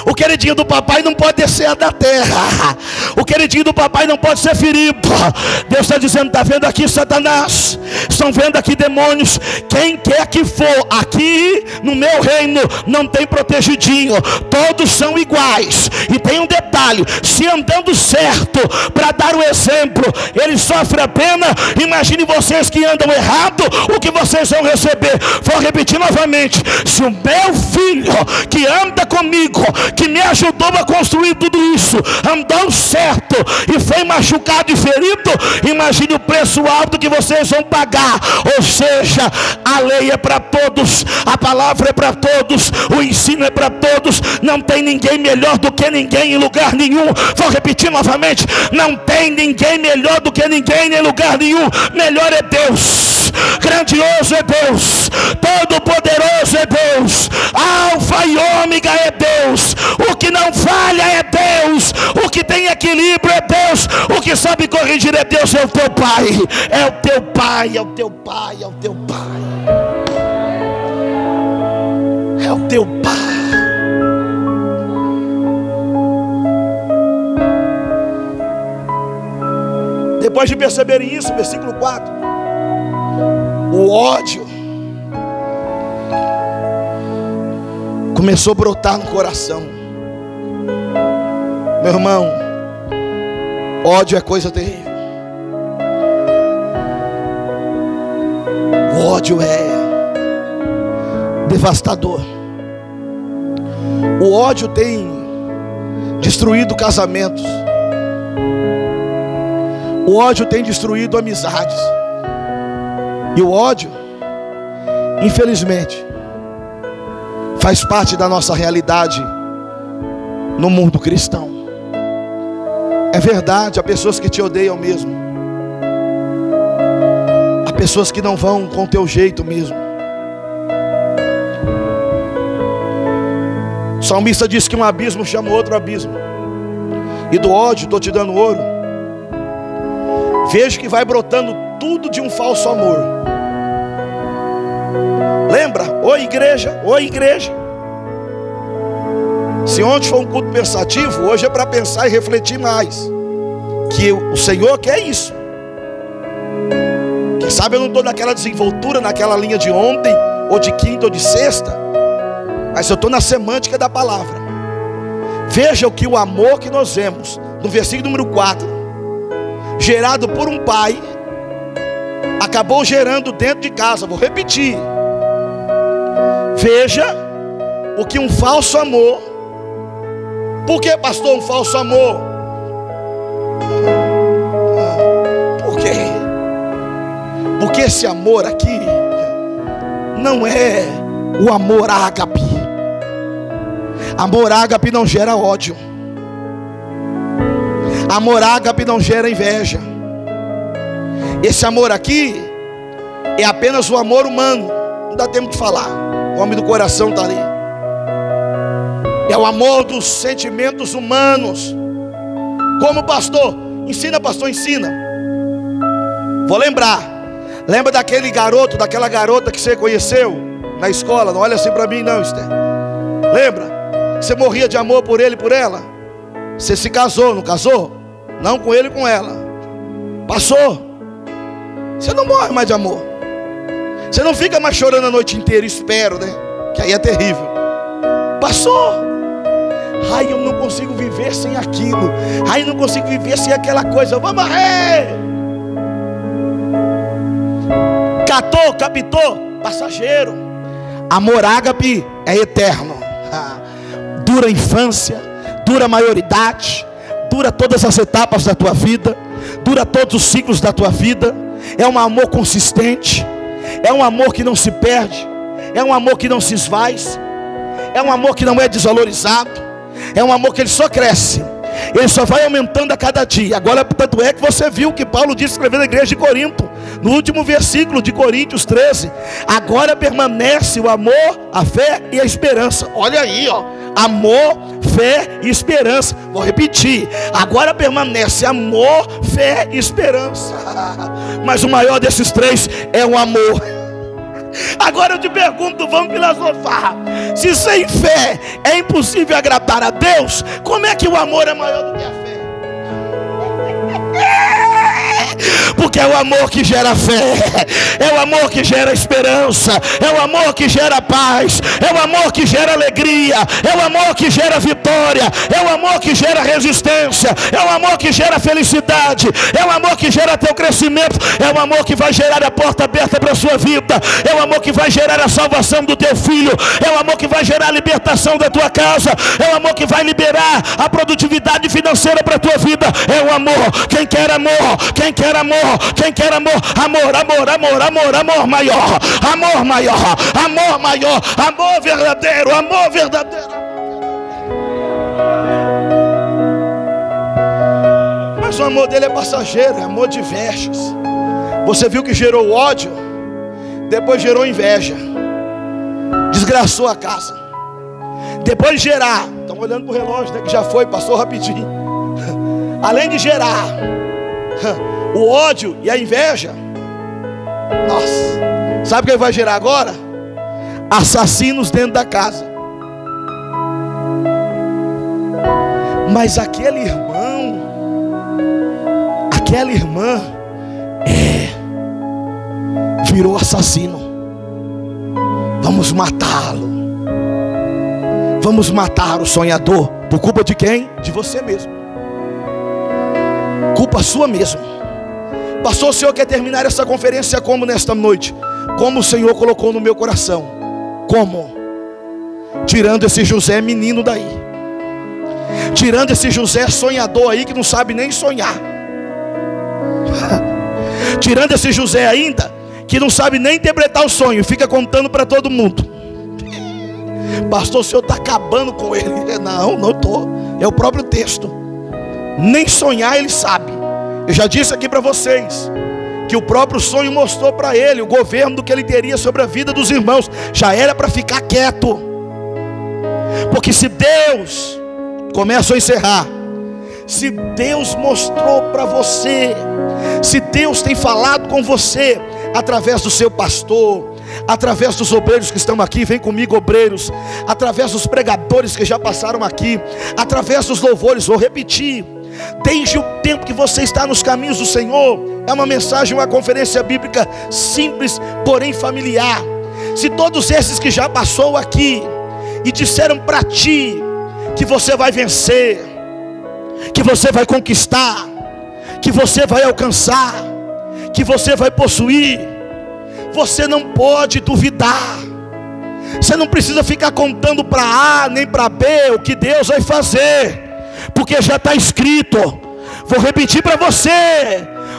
[SPEAKER 1] O queridinho do papai não pode descer da terra. O queridinho do papai não pode ser ferido. Deus está dizendo: está vendo aqui Satanás? Estão vendo aqui demônios? Quem quer que for aqui no meu reino não tem protegidinho. Todos são iguais. E tem um detalhe: se andando certo para dar o exemplo, ele sofre a pena. Imagine vocês que andam errado, o que vocês vão receber. Vou repetir novamente: se o meu filho que anda comigo, que me ajudou a construir tudo isso, andou certo e foi machucado e ferido, imagine o preço alto que vocês vão pagar. Ou seja, a lei é para todos, a palavra é para todos, o ensino é para todos. Não tem ninguém melhor do que ninguém em lugar nenhum. Vou repetir novamente: não tem ninguém melhor do que ninguém em lugar nenhum. Melhor é Deus, grandioso é Deus, todo-poderoso é Deus, Alfa e Ômega é Deus, o que não falha é Deus, o que tem equilíbrio é Deus, o que sabe corrigir é Deus, é o teu Pai, é o teu Pai, é o teu Pai, é o teu Pai, é o teu Pai. Depois de perceberem isso, versículo 4, o ódio começou a brotar no coração. Meu irmão, ódio é coisa terrível. O ódio é devastador. O ódio tem destruído casamentos. O ódio tem destruído amizades. E o ódio, infelizmente, faz parte da nossa realidade no mundo cristão. É verdade, há pessoas que te odeiam mesmo. Há pessoas que não vão com teu jeito mesmo. O salmista diz que um abismo chama outro abismo. E do ódio estou te dando ouro. Vejo que vai brotando tudo de um falso amor. Lembra? Oi igreja, oi igreja. Se ontem foi um culto pensativo, hoje é para pensar e refletir mais. Que o Senhor quer isso. Quem sabe eu não estou naquela desenvoltura, naquela linha de ontem, ou de quinta, ou de sexta. Mas eu estou na semântica da palavra. Veja o que o amor que nós vemos, no versículo número 4 gerado por um pai, acabou gerando dentro de casa. Vou repetir. Veja o que um falso amor. Por que, pastor, um falso amor? Por quê? Porque esse amor aqui não é o amor ágape. Amor ágape não gera ódio. Amor ágape não gera inveja. Esse amor aqui é apenas o amor humano. Não dá tempo de falar. O homem do coração está ali. É o amor dos sentimentos humanos. Como pastor, ensina, pastor, ensina. Vou lembrar. Lembra daquele garoto, daquela garota que você conheceu na escola? Não olha assim para mim, não, Esther. Lembra? Você morria de amor por ele por ela? Você se casou, não casou? Não com ele com ela. Passou. Você não morre mais de amor. Você não fica mais chorando a noite inteira, espero, né? Que aí é terrível. Passou. Ai, eu não consigo viver sem aquilo. Ai, eu não consigo viver sem aquela coisa. Vamos morrer. Catou, captou, passageiro. Amor ágape é eterno. Dura a infância, dura a maioridade, dura todas as etapas da tua vida, dura todos os ciclos da tua vida. É um amor consistente, é um amor que não se perde, é um amor que não se esvaz, é um amor que não é desvalorizado, é um amor que ele só cresce, ele só vai aumentando a cada dia. Agora, tanto é que você viu que Paulo disse escrevendo a igreja de Corinto, no último versículo de Coríntios 13: agora permanece o amor, a fé e a esperança. Olha aí, ó. Amor, fé e esperança. Vou repetir. Agora permanece amor, fé e esperança. Mas o maior desses três é o amor. Agora eu te pergunto, vamos filosofar. Se sem fé é impossível agradar a Deus, como é que o amor é maior do que a fé? Porque é o amor que gera fé, é o amor que gera esperança, é o amor que gera paz, é o amor que gera alegria, é o amor que gera vitória, é o amor que gera resistência, é o amor que gera felicidade, é o amor que gera teu crescimento, é o amor que vai gerar a porta aberta para a sua vida, é o amor que vai gerar a salvação do teu filho, é o amor que vai gerar a libertação da tua casa, é o amor que vai liberar a produtividade financeira para a tua vida, é o amor. Quem quer amor, quem quer amor, quem quer amor, amor, amor, amor, amor, amor maior, amor maior, amor maior, amor verdadeiro, amor verdadeiro. Mas o amor dele é passageiro, é amor de vestes. Você viu que gerou ódio, depois gerou inveja, desgraçou a casa. Depois de gerar, estão olhando para o relógio, né, que já foi, passou rapidinho. Além de gerar, o ódio e a inveja. Nossa, sabe o que vai gerar agora? Assassinos dentro da casa. Mas aquele irmão, aquela irmã, é, virou assassino. Vamos matá-lo. Vamos matar o sonhador. Por culpa de quem? De você mesmo. Culpa sua mesmo. Pastor, o Senhor quer terminar essa conferência como nesta noite? Como o Senhor colocou no meu coração? Como? Tirando esse José menino daí. Tirando esse José sonhador aí que não sabe nem sonhar. Tirando esse José ainda que não sabe nem interpretar o sonho, fica contando para todo mundo. Pastor, o senhor está acabando com ele. Não, não estou. É o próprio texto. Nem sonhar ele sabe. Eu já disse aqui para vocês que o próprio sonho mostrou para ele o governo do que ele teria sobre a vida dos irmãos. Já era para ficar quieto. Porque se Deus, começo a encerrar, se Deus mostrou para você, se Deus tem falado com você através do seu pastor, através dos obreiros que estão aqui, vem comigo, obreiros, através dos pregadores que já passaram aqui, através dos louvores, vou repetir Desde o tempo que você está nos caminhos do Senhor, é uma mensagem, uma conferência bíblica simples, porém familiar. Se todos esses que já passou aqui e disseram para ti que você vai vencer, que você vai conquistar, que você vai alcançar, que você vai possuir, você não pode duvidar. Você não precisa ficar contando para A nem para B o que Deus vai fazer porque já está escrito. Vou repetir para você.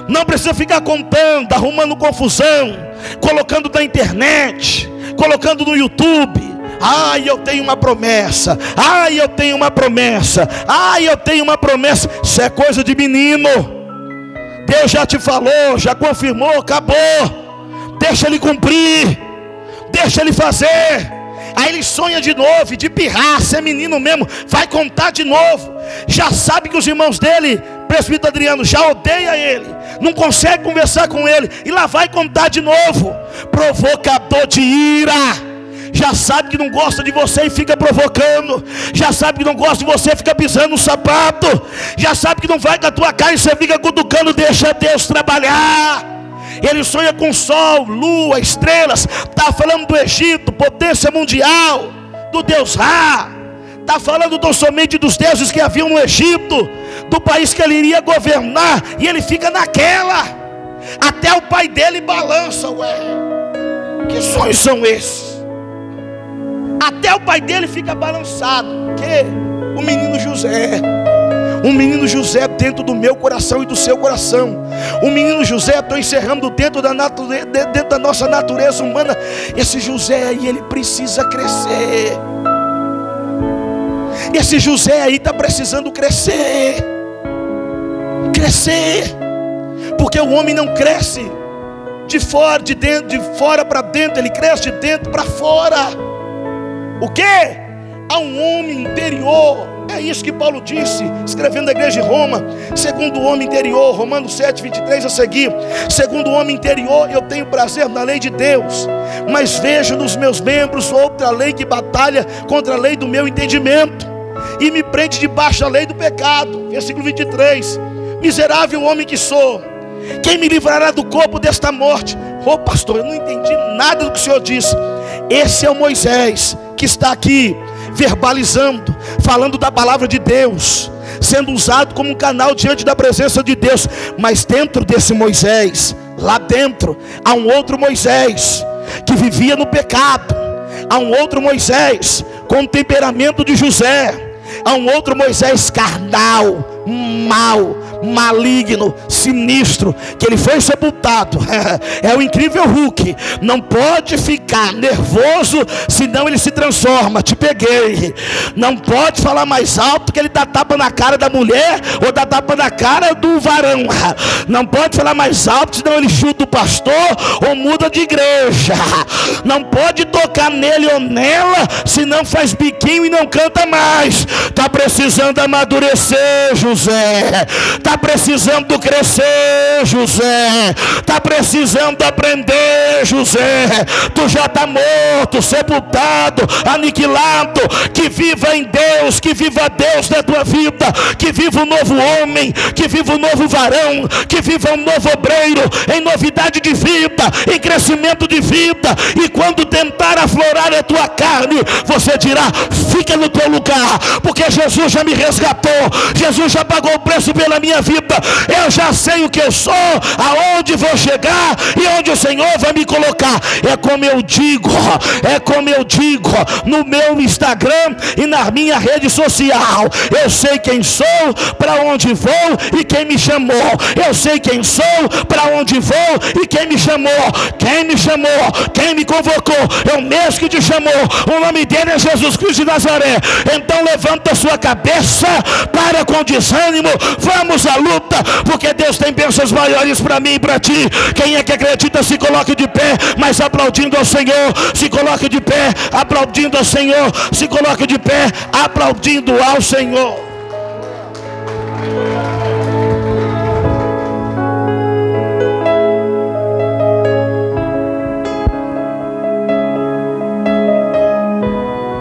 [SPEAKER 1] Não precisa ficar contando, arrumando confusão, colocando na internet, colocando no YouTube. Ai, eu tenho uma promessa. Ai, eu tenho uma promessa. Ai, eu tenho uma promessa. Isso é coisa de menino. Deus já te falou, já confirmou, acabou. Deixa ele cumprir. Deixa ele fazer. Aí ele sonha de novo, de pirraça, é menino mesmo, vai contar de novo. Já sabe que os irmãos dele, presbítero Adriano, já odeia ele, não consegue conversar com ele, e lá vai contar de novo. Provocador de ira já sabe que não gosta de você e fica provocando, já sabe que não gosta de você e fica pisando no sapato, já sabe que não vai com a tua cara e você fica cutucando, deixa Deus trabalhar. Ele sonha com sol, lua, estrelas. Está falando do Egito, potência mundial, do Deus Ra. Está falando tão somente dos deuses que haviam no Egito, do país que ele iria governar, e ele fica naquela. Até o pai dele balança, ué. Que sonhos são esses? Até o pai dele fica balançado. Que? O menino José. Um menino José dentro do meu coração e do seu coração. Um menino José, estou encerrando dentro da, natureza, dentro da nossa natureza humana. Esse José aí, ele precisa crescer. Esse José aí está precisando crescer. Crescer. Porque o homem não cresce de fora, de dentro, de fora para dentro, ele cresce de dentro para fora. O que? Há um homem interior é isso que Paulo disse, escrevendo a igreja de Roma. Segundo o homem interior, Romanos 7, 23 a seguir. Segundo o homem interior, eu tenho prazer na lei de Deus, mas vejo nos meus membros outra lei que batalha contra a lei do meu entendimento e me prende debaixo da lei do pecado. Versículo 23. Miserável homem que sou, quem me livrará do corpo desta morte? Ô oh, pastor, eu não entendi nada do que o senhor disse. Esse é o Moisés que está aqui verbalizando, falando da palavra de Deus, sendo usado como um canal diante da presença de Deus. Mas dentro desse Moisés, lá dentro, há um outro Moisés que vivia no pecado, há um outro Moisés com o temperamento de José, há um outro Moisés carnal, mau, maligno, sinistro, que ele foi sepultado. é o incrível Hulk. Não pode ficar nervoso, senão ele se transforma. Te peguei. Não pode falar mais alto que ele dá tapa na cara da mulher ou dá tapa na cara do varão. Não pode falar mais alto, senão ele chuta o pastor ou muda de igreja. Não pode tocar nele ou nela, senão faz biquinho e não canta mais. Está precisando amadurecer, José. Está precisando crescer, José. Está precisando aprender, José. Tu já está morto, sepultado, aniquilado. Que viva em Deus, que viva Deus na tua vida. Que viva um novo homem, que viva um novo varão, que viva um novo obreiro, em novidade de vida, em crescimento de vida. E quando tentar aflorar a tua carne, você dirá: fica no teu lugar, porque Jesus já me resgatou, Jesus já pagou o preço pela minha vida. Eu já sei o que eu sou, aonde vou chegar e onde o Senhor vai me colocar. É como eu digo, é como eu digo no meu Instagram e na minha rede social. Eu sei quem sou, para onde vou e quem me chamou. Eu sei quem sou, para onde vou e quem me chamou. Quem me chamou, quem me convocou, é o mesmo que te chamou. O nome dele é Jesus Cristo de Nazaré. Então levanta sua cabeça, para com desânimo, vamos à luta, porque Deus tem bênçãos maiores para mim e para ti. Quem é que acredita, se coloque de pé, mas aplaudindo ao Senhor. Se coloque de pé, aplaudindo ao Senhor. Se coloque de pé, aplaudindo ao Senhor.